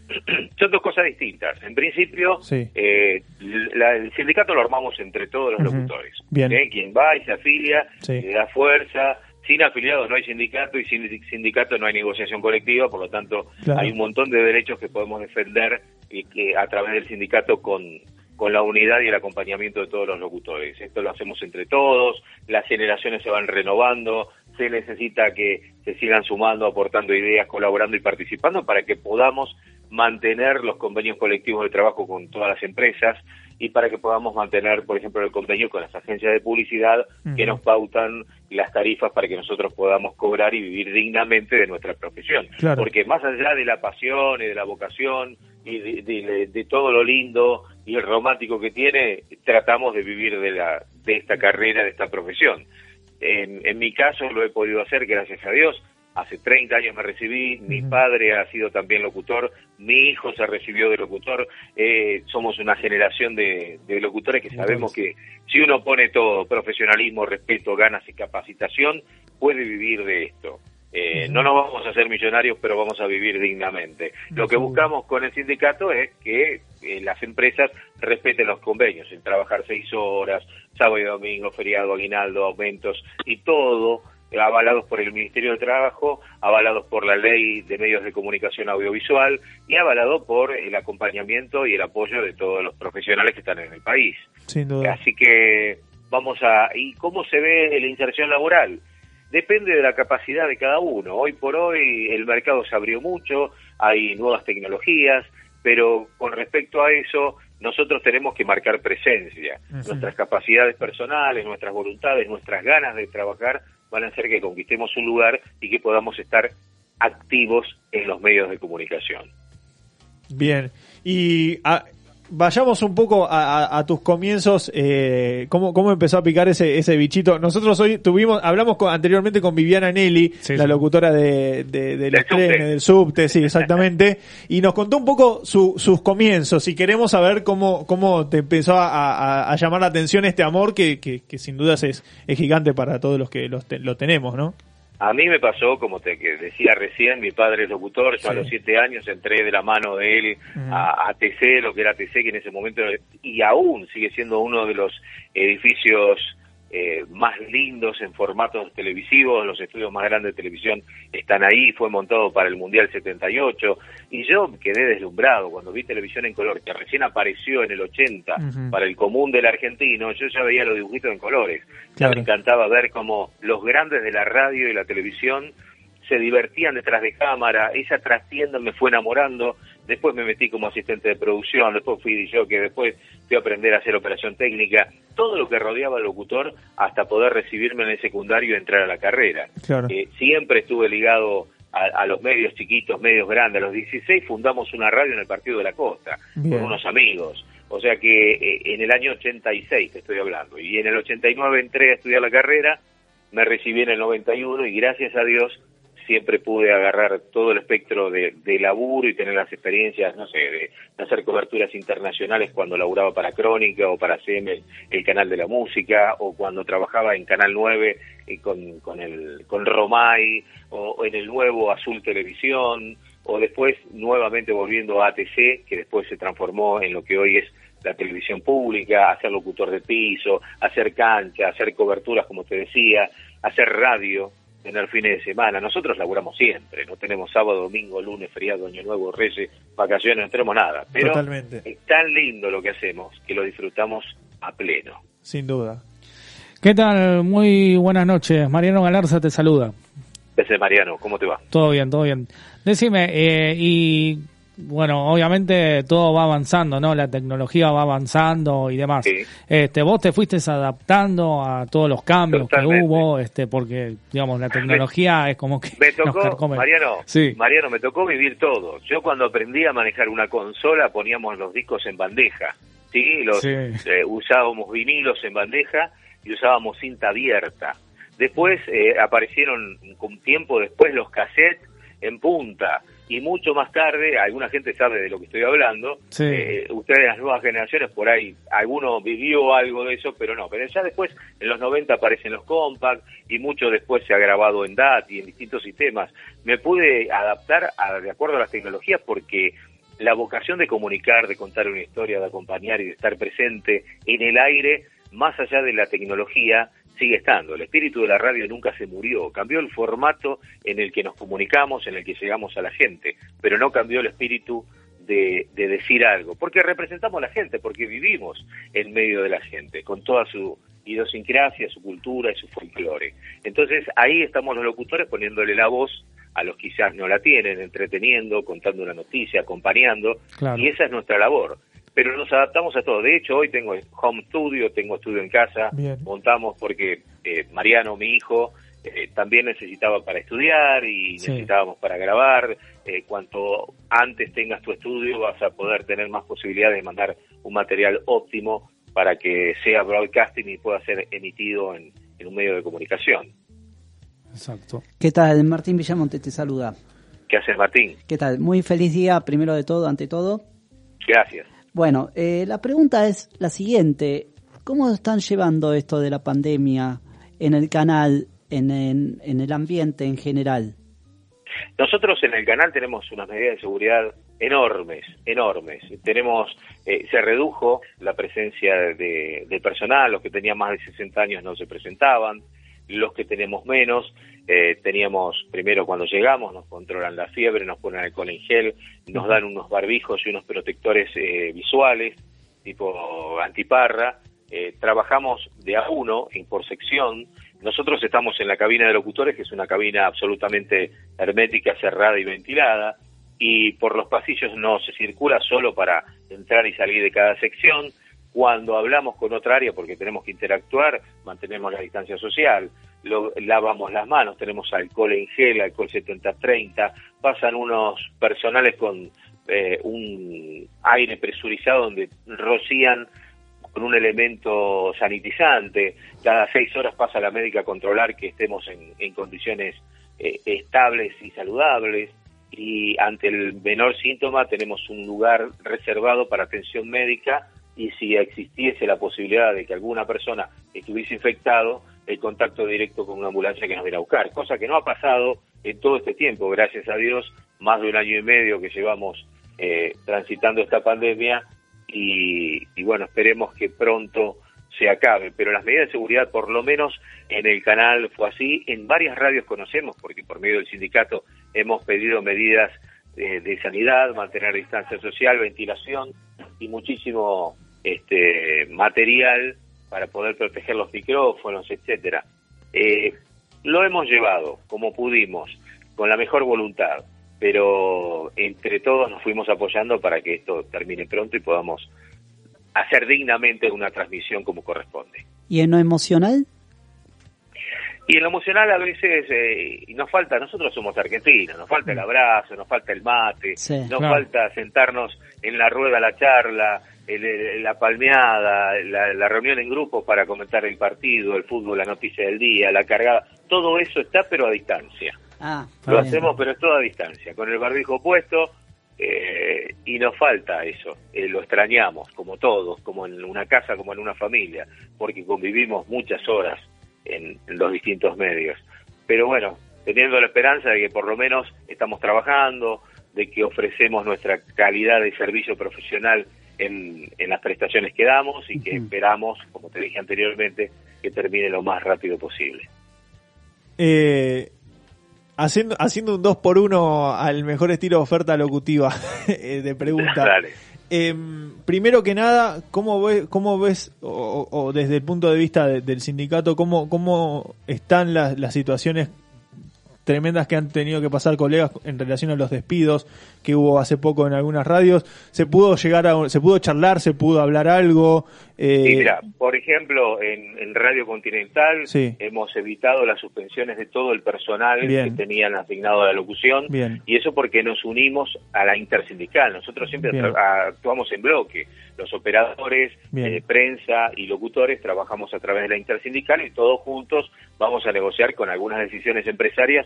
Son dos cosas distintas. En principio, Sí. eh, la- el sindicato lo armamos entre todos los locutores. Bien. ¿eh? Quien va y se afilia, Sí. le da fuerza. Sin afiliados no hay sindicato y sin sindicato no hay negociación colectiva, por lo tanto Claro. hay un montón de derechos que podemos defender y que a través del sindicato con, con la unidad y el acompañamiento de todos los locutores. Esto lo hacemos entre todos, las generaciones se van renovando, se necesita que se sigan sumando, aportando ideas, colaborando y participando para que podamos mantener los convenios colectivos de trabajo con todas las empresas y para que podamos mantener, por ejemplo, el convenio con las agencias de publicidad que nos pautan las tarifas para que nosotros podamos cobrar y vivir dignamente de nuestra profesión. Claro. Porque más allá de la pasión y de la vocación y de, de- de todo lo lindo y el romántico que tiene, tratamos de vivir de, la, de esta carrera, de esta profesión. En, en mi caso lo he podido hacer, gracias a Dios. Hace 30 años me recibí, mi padre ha sido también locutor, mi hijo se recibió de locutor, eh, somos una generación de, de locutores que sabemos que si uno pone todo, profesionalismo, respeto, ganas y capacitación, puede vivir de esto. Eh, no nos vamos a hacer millonarios, pero vamos a vivir dignamente. Lo que buscamos con el sindicato es que eh, las empresas respeten los convenios, el trabajar seis horas, sábado y domingo, feriado, aguinaldo, aumentos y todo avalados por el Ministerio de Trabajo, avalados por la Ley de Medios de Comunicación Audiovisual y avalado por el acompañamiento y el apoyo de todos los profesionales que están en el país. Sin duda. Así que vamos a... ¿Y cómo se ve la inserción laboral? Depende de la capacidad de cada uno. Hoy por hoy el mercado se abrió mucho, hay nuevas tecnologías, pero con respecto a eso nosotros tenemos que marcar presencia. Nuestras capacidades personales, nuestras voluntades, nuestras ganas de trabajar van a hacer que conquistemos un lugar y que podamos estar activos en los medios de comunicación. Bien. Y ah, vayamos un poco a, a- a tus comienzos. Eh, ¿cómo, ¿Cómo empezó a picar ese, ese bichito? Nosotros hoy tuvimos, hablamos con- anteriormente con Viviana Nelly, la sí. locutora de, de, de los Del subte. trenes, del subte, sí, exactamente. y nos contó un poco su- sus comienzos. Y queremos saber cómo, cómo te empezó a, a- a llamar la atención este amor que, que, que sin dudas es, es gigante para todos los que los te- lo tenemos, ¿no? A mí me pasó, como te que decía recién, mi padre es locutor, yo a los siete años entré de la mano de él Ujú. a ATC, lo que era ATC, que en ese momento, y aún sigue siendo uno de los edificios eh, más lindos en formatos televisivos, los estudios más grandes de televisión están ahí, fue montado para el Mundial 78 y yo quedé deslumbrado cuando vi televisión en color, que recién apareció en el 80 Ujú. para el común del argentino, yo ya veía los dibujitos en colores. Claro. me encantaba ver cómo los grandes de la radio y la televisión se divertían detrás de cámara, esa trastienda me fue enamorando, después me metí como asistente de producción, después fui yo que después fui a aprender a hacer operación técnica, todo lo que rodeaba al locutor hasta poder recibirme en el secundario y entrar a la carrera. Claro. Eh, siempre estuve ligado a, a los medios chiquitos, medios grandes. A los 16 fundamos una radio en el Partido de la Costa Bien. con unos amigos. O sea que eh, en el año 86 te estoy hablando. Y en el 89 entré a estudiar la carrera, me recibí en el 91 y gracias a Dios siempre pude agarrar todo el espectro de, de laburo y tener las experiencias, no sé, de, hacer coberturas internacionales cuando laburaba para Crónica o para CM, el canal de la música, o cuando trabajaba en Canal 9 eh, con, con, el, con Romay, o, o en el nuevo Azul Televisión, o después nuevamente volviendo a ATC, que después se transformó en lo que hoy es la televisión pública, hacer locutor de piso, hacer cancha, hacer coberturas, como te decía, hacer radio, tener fines de semana. Nosotros laburamos siempre, no tenemos sábado, domingo, lunes, feriado, año nuevo, reyes, vacaciones, no tenemos nada. Pero Totalmente. es tan lindo lo que hacemos que lo disfrutamos a pleno. Sin duda. ¿Qué tal? Muy buenas noches. Mariano Galarza te saluda. Ese Mariano, ¿cómo te va? Todo bien, todo bien. Decime, eh, y bueno, obviamente todo va avanzando, ¿no? La tecnología va avanzando y demás. Este, vos te fuiste adaptando a todos los cambios Totalmente. que hubo, este, porque, digamos, la tecnología es como que Me tocó. Mariano, Sí. Mariano, me tocó vivir todo. Yo cuando aprendí a manejar una consola poníamos los discos en bandeja, ¿sí? Los, Sí. eh, usábamos vinilos en bandeja y usábamos cinta abierta. Después eh, aparecieron, con tiempo después, los cassettes en punta. Y mucho más tarde, alguna gente sabe de lo que estoy hablando, Sí. eh, ustedes las nuevas generaciones por ahí, alguno vivió algo de eso, pero no, pero ya después en los 90 aparecen los compact y mucho después se ha grabado en DAT y en distintos sistemas. Me pude adaptar a- de acuerdo a las tecnologías porque la vocación de comunicar, de contar una historia, de acompañar y de estar presente en el aire, más allá de la tecnología, sigue estando. El espíritu de la radio nunca se murió, cambió el formato en el que nos comunicamos, en el que llegamos a la gente, pero no cambió el espíritu de, de decir algo, porque representamos a la gente, porque vivimos en medio de la gente, con toda su idiosincrasia, su cultura y su folclore. Entonces ahí estamos los locutores poniéndole la voz a los quizás no la tienen, entreteniendo, contando una noticia, acompañando, Claro. y esa es nuestra labor. Pero nos adaptamos a todo. De hecho, hoy tengo home studio, tengo estudio en casa, Bien. montamos porque eh, Mariano, mi hijo, eh, también necesitaba para estudiar y Sí. necesitábamos para grabar. Eh, cuanto antes tengas tu estudio vas a poder tener más posibilidades de mandar un material óptimo para que sea broadcasting y pueda ser emitido en, en un medio de comunicación. Exacto. ¿Qué tal? Martín Villamonte te saluda. ¿Qué haces, Martín? ¿Qué tal? Muy feliz día, primero de todo, ante todo. Gracias. Bueno, eh, la pregunta es la siguiente. ¿Cómo están llevando esto de la pandemia en el canal, en, en- el ambiente en general? Nosotros en el canal tenemos unas medidas de seguridad enormes, enormes. Tenemos, eh, se redujo la presencia de, de personal, los que tenían más de 60 años no se presentaban, los que tenemos menos, eh, teníamos, primero cuando llegamos, nos controlan la fiebre, nos ponen alcohol en gel, nos dan unos barbijos y unos protectores eh, visuales, tipo antiparra, eh, trabajamos de a uno y por sección. Nosotros estamos en la cabina de locutores, que es una cabina absolutamente hermética, cerrada y ventilada, y por los pasillos no se circula solo para entrar y salir de cada sección. Cuando hablamos con otra área, porque tenemos que interactuar, mantenemos la distancia social, lo- lavamos las manos, tenemos alcohol en gel, alcohol 70-30, pasan unos personales con eh, un aire presurizado donde rocían con un elemento sanitizante. Cada seis horas pasa la médica a controlar que estemos en, condiciones eh, estables y saludables. Y ante el menor síntoma tenemos un lugar reservado para atención médica y si existiese la posibilidad de que alguna persona estuviese infectado, el contacto directo con una ambulancia que nos viene a buscar, cosa que no ha pasado en todo este tiempo, gracias a Dios, más de un año y medio que llevamos eh, transitando esta pandemia y, y bueno, esperemos que pronto se acabe, pero las medidas de seguridad, por lo menos en el canal fue así, en varias radios conocemos, porque por medio del sindicato hemos pedido medidas eh, de sanidad, mantener distancia social, ventilación y muchísimo este material para poder proteger los micrófonos, etcétera. Eh, lo hemos llevado como pudimos, con la mejor voluntad, pero entre todos nos fuimos apoyando para que esto termine pronto y podamos hacer dignamente una transmisión como corresponde. ¿Y en lo emocional? Y en lo emocional a veces eh, nos falta, nosotros somos argentinos, nos falta el abrazo, nos falta el mate, Sí. nos Claro. falta sentarnos en la rueda, la charla, el- la palmeada, la, la reunión en grupo para comentar el partido, el fútbol, la noticia del día, la cargada, todo eso está pero a distancia. Ah, Lo bien. hacemos pero es todo a distancia, con el barbijo puesto eh, y nos falta eso, eh, lo extrañamos como todos, como en una casa, como en una familia, porque convivimos muchas horas en, en los distintos medios. Pero bueno, teniendo la esperanza de que por lo menos estamos trabajando, de que ofrecemos nuestra calidad de servicio profesional en, en las prestaciones que damos y que esperamos, como te dije anteriormente, que termine lo más rápido posible. Eh, haciendo, haciendo un 2 por 1 al mejor estilo de oferta locutiva eh, de pregunta. Dale. Em, primero que nada, ¿cómo ves, cómo ves o, o- o desde el punto de vista de- del sindicato, cómo, cómo están las, las situaciones tremendas que han tenido que pasar colegas en relación a los despidos que hubo hace poco en algunas radios? ¿Se pudo llegar a, se pudo charlar, se pudo hablar algo? Eh, mira, por ejemplo, en, en Radio Continental Sí. hemos evitado las suspensiones de todo el personal Bien. que tenían asignado a la locución Bien. y eso porque nos unimos a la intersindical. Nosotros siempre actuamos en bloque. Los operadores, eh, prensa y locutores trabajamos a través de la intersindical y todos juntos vamos a negociar con algunas decisiones empresarias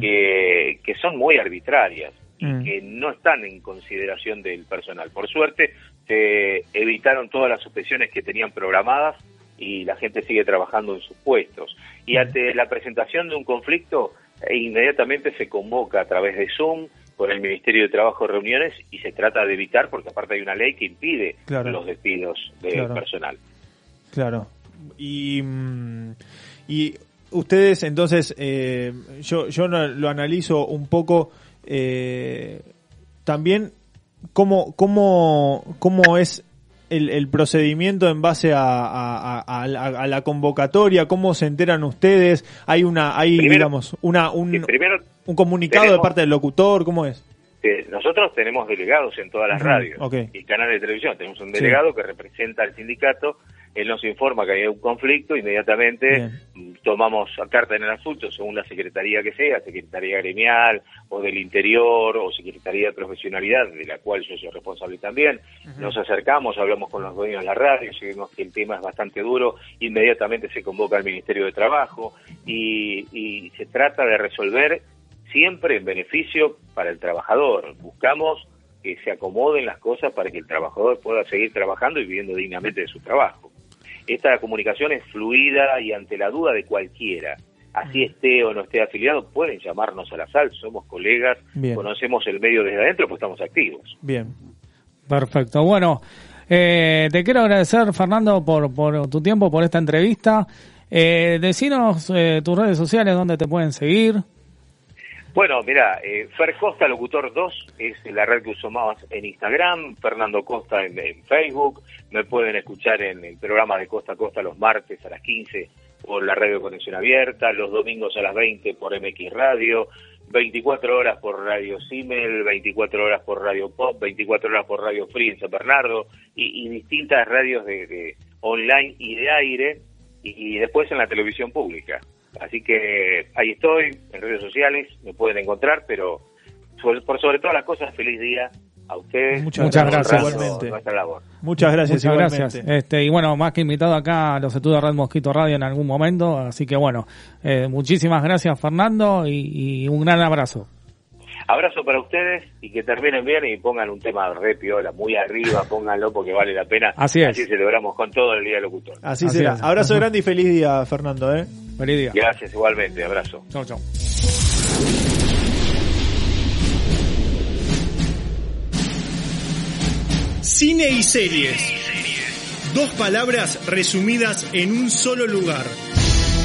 que, que son muy arbitrarias y Mm. que no están en consideración del personal. Por suerte, se evitaron todas las suspensiones que tenían programadas y la gente sigue trabajando en sus puestos. Y ante la presentación de un conflicto, eh, inmediatamente se convoca a través de Zoom con el Ministerio de Trabajo reuniones y se trata de evitar, porque aparte hay una ley que impide Claro. los despidos del Claro. personal. Claro. Y, mm, y ustedes, entonces, eh, yo, yo lo analizo un poco eh, también cómo, cómo, cómo es el, el procedimiento en base a, a- a- a la, convocatoria, cómo se enteran ustedes, hay una, hay Primero- digamos, una, un, primero, un comunicado de parte del locutor, ¿cómo es? Eh, nosotros tenemos delegados en todas las radios ok. y canales de televisión. Tenemos un Sí. delegado que representa al sindicato. Él nos informa que hay un conflicto, inmediatamente tomamos carta en el asunto según la secretaría que sea, secretaría gremial o del interior o secretaría de profesionalidad, de la cual yo soy responsable también. Nos acercamos, hablamos con los dueños de la radio, vemos que el tema es bastante duro, inmediatamente se convoca al Ministerio de Trabajo y, y se trata de resolver siempre en beneficio para el trabajador. Buscamos que se acomoden las cosas para que el trabajador pueda seguir trabajando y viviendo dignamente de su trabajo. Esta comunicación es fluida y ante la duda de cualquiera, así esté o no esté afiliado, pueden llamarnos a la sal, somos colegas, Bien. conocemos el medio desde adentro, pues estamos activos. Bien. Perfecto. Bueno, eh, te quiero agradecer, Fernando, por, por tu tiempo, por esta entrevista. Eh, decinos eh, tus redes sociales, donde te pueden seguir. Bueno, mira, eh, Fer Costa Locutor 2 es la red que uso más en Instagram, Fernando Costa en, en Facebook, me pueden escuchar en el programa de Costa a Costa los martes a las 15 por la radio Conexión Abierta, los domingos a las 20 por MX Radio, 24 horas por Radio Simel, 24 horas por Radio Pop, 24 horas por Radio Free en San Bernardo y, distintas radios de, de online y de aire y después en la televisión pública. Así que ahí estoy, en redes sociales, me pueden encontrar, pero sobre- por sobre todas las cosas, feliz día a ustedes. Muchas Muchas gracias, igualmente. Nuestra labor. Muchas gracias, Muchas igualmente. gracias. Este, y bueno, más que invitado acá a los estudios de Red Mosquito Radio en algún momento. Así que bueno, eh, muchísimas gracias, Fernando, y, y un gran abrazo. Abrazo para ustedes y que terminen bien y pongan un tema re piola, muy arriba, pónganlo porque vale la pena. Así es. Así celebramos con todo el Día del Locutor. Así, Así será. es. Abrazo grande y feliz día, Fernando. ¿eh? Feliz día. Gracias igualmente, abrazo. Chau, chau. Cine y series. Dos palabras resumidas en un solo lugar.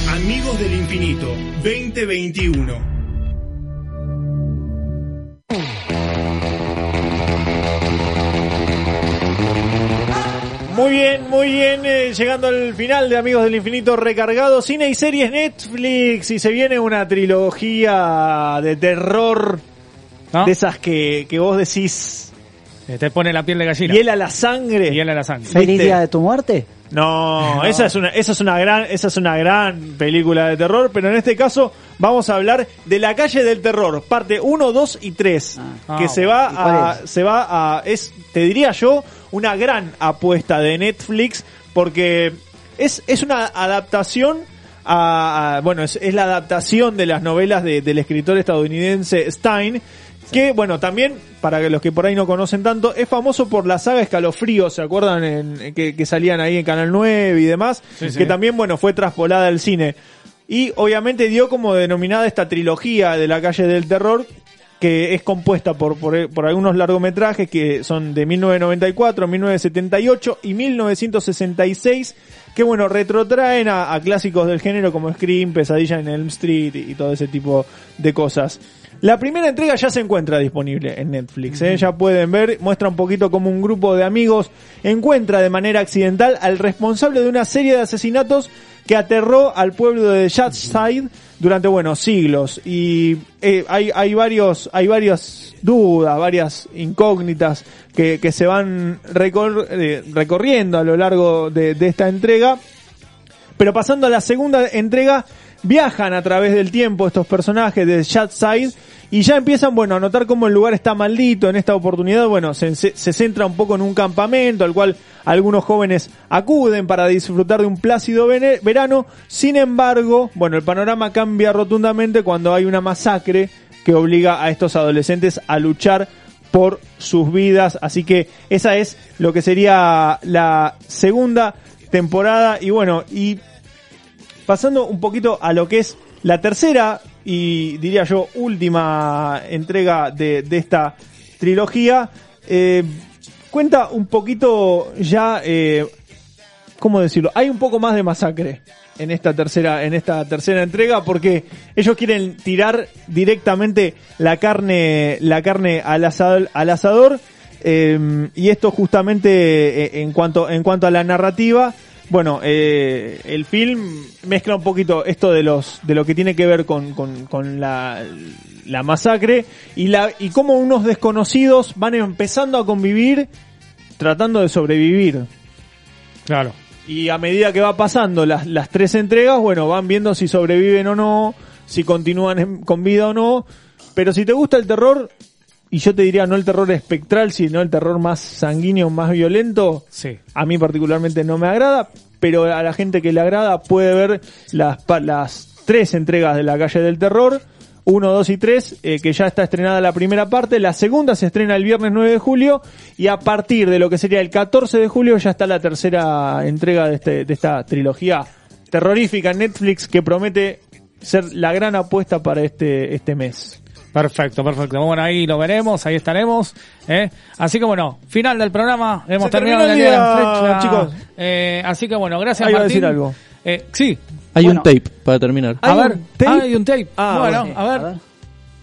Amigos del Infinito 2021. Muy bien, muy bien, eh, llegando al final de Amigos del Infinito recargado, cine y series Netflix y se viene una trilogía de terror ¿No? de esas que, que vos decís Eh, Te pone la piel de gallina. hiela la sangre. Hiela la sangre. ¿Feliz día de tu muerte? No, No. esa es una, esa es una gran, esa es una gran película de terror, pero en este caso vamos a hablar de La calle del terror, parte 1, 2 y 3, Ah. que Ah, se va ¿y cuál a, es? se va a, es, te diría yo, una gran apuesta de Netflix, porque es, es una adaptación a, a- bueno, es, es la adaptación de las novelas de- del escritor estadounidense Stein, que bueno, también, para los que por ahí no conocen tanto, es famoso por la saga Escalofrío, ¿se acuerdan? En, que, que salían ahí en Canal 9 y demás, Sí, sí. que también, bueno, fue traspolada al cine. Y obviamente dio como denominada esta trilogía de la calle del terror, que es compuesta por, por, por algunos largometrajes que son de 1994, 1978 y 1966, que bueno, retrotraen a, a clásicos del género como Scream, Pesadilla en Elm Street y, y todo ese tipo de cosas. La primera entrega ya se encuentra disponible en Netflix, ¿eh? ya pueden ver, muestra un poquito como un grupo de amigos encuentra de manera accidental al responsable de una serie de asesinatos que aterró al pueblo de Shadside durante, bueno, siglos. Y eh, hay, hay varios, hay varias dudas, varias incógnitas que, que se van recor- eh, recorriendo a lo largo de, de esta entrega. Pero pasando a la segunda entrega, viajan a través del tiempo estos personajes de Shadside y ya empiezan, bueno, a notar cómo el lugar está maldito. En esta oportunidad, bueno, se, se- centra un poco en un campamento al cual algunos jóvenes acuden para disfrutar de un plácido verano. Sin embargo, bueno, el panorama cambia rotundamente cuando hay una masacre que obliga a estos adolescentes a luchar por sus vidas. Así que esa es lo que sería la segunda temporada. Y bueno, y pasando un poquito a lo que es la tercera y diría yo última entrega de, de esta trilogía, eh, cuenta un poquito ya, eh, ¿cómo decirlo? Hay un poco más de masacre en esta tercera, en esta tercera entrega porque ellos quieren tirar directamente la carne, la carne al asador, al asador eh, y esto justamente eh, en cuanto, en cuanto a la narrativa, bueno, eh, el film mezcla un poquito esto de los de lo que tiene que ver con, con, con la, la masacre y la y cómo unos desconocidos van empezando a convivir tratando de sobrevivir. Claro. Y a medida que va pasando las, las tres entregas, bueno, van viendo si sobreviven o no, si continúan en- con vida o no. Pero si te gusta el terror, y yo te diría no el terror espectral, sino el terror más sanguíneo, más violento, Sí. a mí particularmente no me agrada, pero a la gente que le agrada puede ver las, las tres entregas de la calle del terror, 1, 2 y 3, eh, que ya está estrenada la primera parte, la segunda se estrena el viernes 9 de julio y a partir de lo que sería el 14 de julio ya está la tercera entrega de, este, de esta trilogía terrorífica en Netflix que promete ser la gran apuesta para este, este mes. Perfecto, perfecto. Bueno, ahí lo veremos, ahí estaremos. ¿eh? Así que bueno, final del programa. Hemos Se terminado la día, chicos. Eh, así que bueno, gracias iba a Martín. decir algo. Eh, sí, Hay Bueno. un tape para terminar. a ¿Hay ver, un tape? ah, hay un tape. Ah, bueno, bueno. a ver.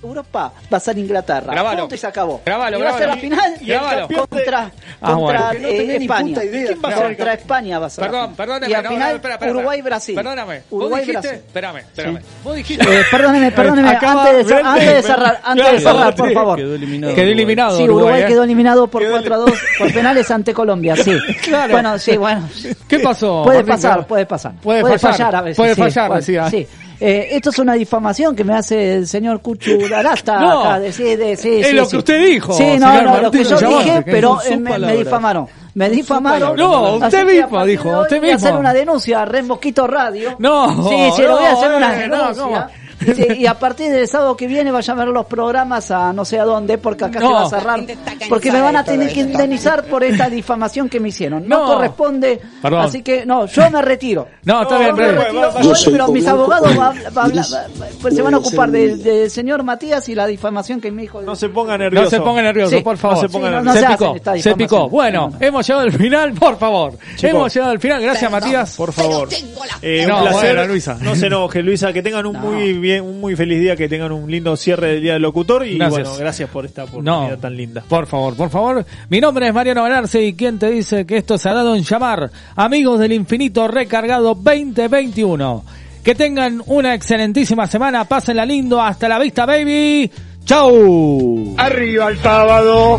Europa va a ser Inglaterra. Grabalo. Punto y se acabó. Grabalo, y va a ser la final Y el Grabalo. contra, Ah, contra bueno. eh, No ni España. ¿Quién va a contra? España va a ser. Perdón, perdóname. Y al final, no, espera, espera, Uruguay-Brasil. Perdóname. Vos Uruguay-Brasil. dijiste, espérame, espérame. Vos dijiste. Eh, perdóneme, perdóneme, Acaba antes de, frente, antes de cerrar, antes Claro, de cerrar, por sí, favor. Quedó eliminado. Quedó Uruguay. eliminado. Sí, Uruguay, Uruguay, ¿eh? quedó eliminado por Quedó 4 a 2 por penales ante Colombia, sí. Claro. Bueno, sí, bueno. ¿Qué pasó? Puede pasar, puede pasar. Puede fallar, a veces. puede sí, fallar, sí. Eh, esto es una difamación que me hace el señor Cuchu Darasta. No. acá, de- sí, de- sí, Es sí, lo que usted dijo, Sí, no, no, lo Martín que yo Llamante, dije, que pero eh, me, me difamaron. Me difamaron. No, usted mismo dijo, usted Voy a hacer mismo. una denuncia a Red Mosquito Radio. No, Sí, sí, lo voy a hacer no, una eh, no, denuncia. Y a partir del sábado que viene vayan a ver los programas a no sé a dónde, porque acá No. se va a cerrar. Porque me van a tener que indemnizar por esta difamación que me hicieron. No, No. corresponde. Perdón. Así que, no, yo me retiro. No, está bien, me retiro pero mis abogados va- va a hablar- va- pues se van a ocupar del del señor Matías y la difamación que me dijo. No se ponga No nervioso. se ponga nervioso, Sí. por favor. No se ponga Sí, no- nervioso. no se se picó, se picó. Bueno, hemos llegado al final, por favor. Hemos llegado al final, gracias Matías. Por favor. Eh, No, un placer. bueno, Luisa. No se enoje, Luisa. Que tengan un muy bien, un muy feliz día, que tengan un lindo cierre del Día del Locutor. Y Gracias. bueno, gracias por esta oportunidad No, tan linda. Por favor, por favor. Mi nombre es Mariano Galarce y quien te dice que esto se ha dado en llamar Amigos del Infinito Recargado 2021. Que tengan una excelentísima semana, pásenla lindo, hasta la vista baby. Chau. Arriba el sábado.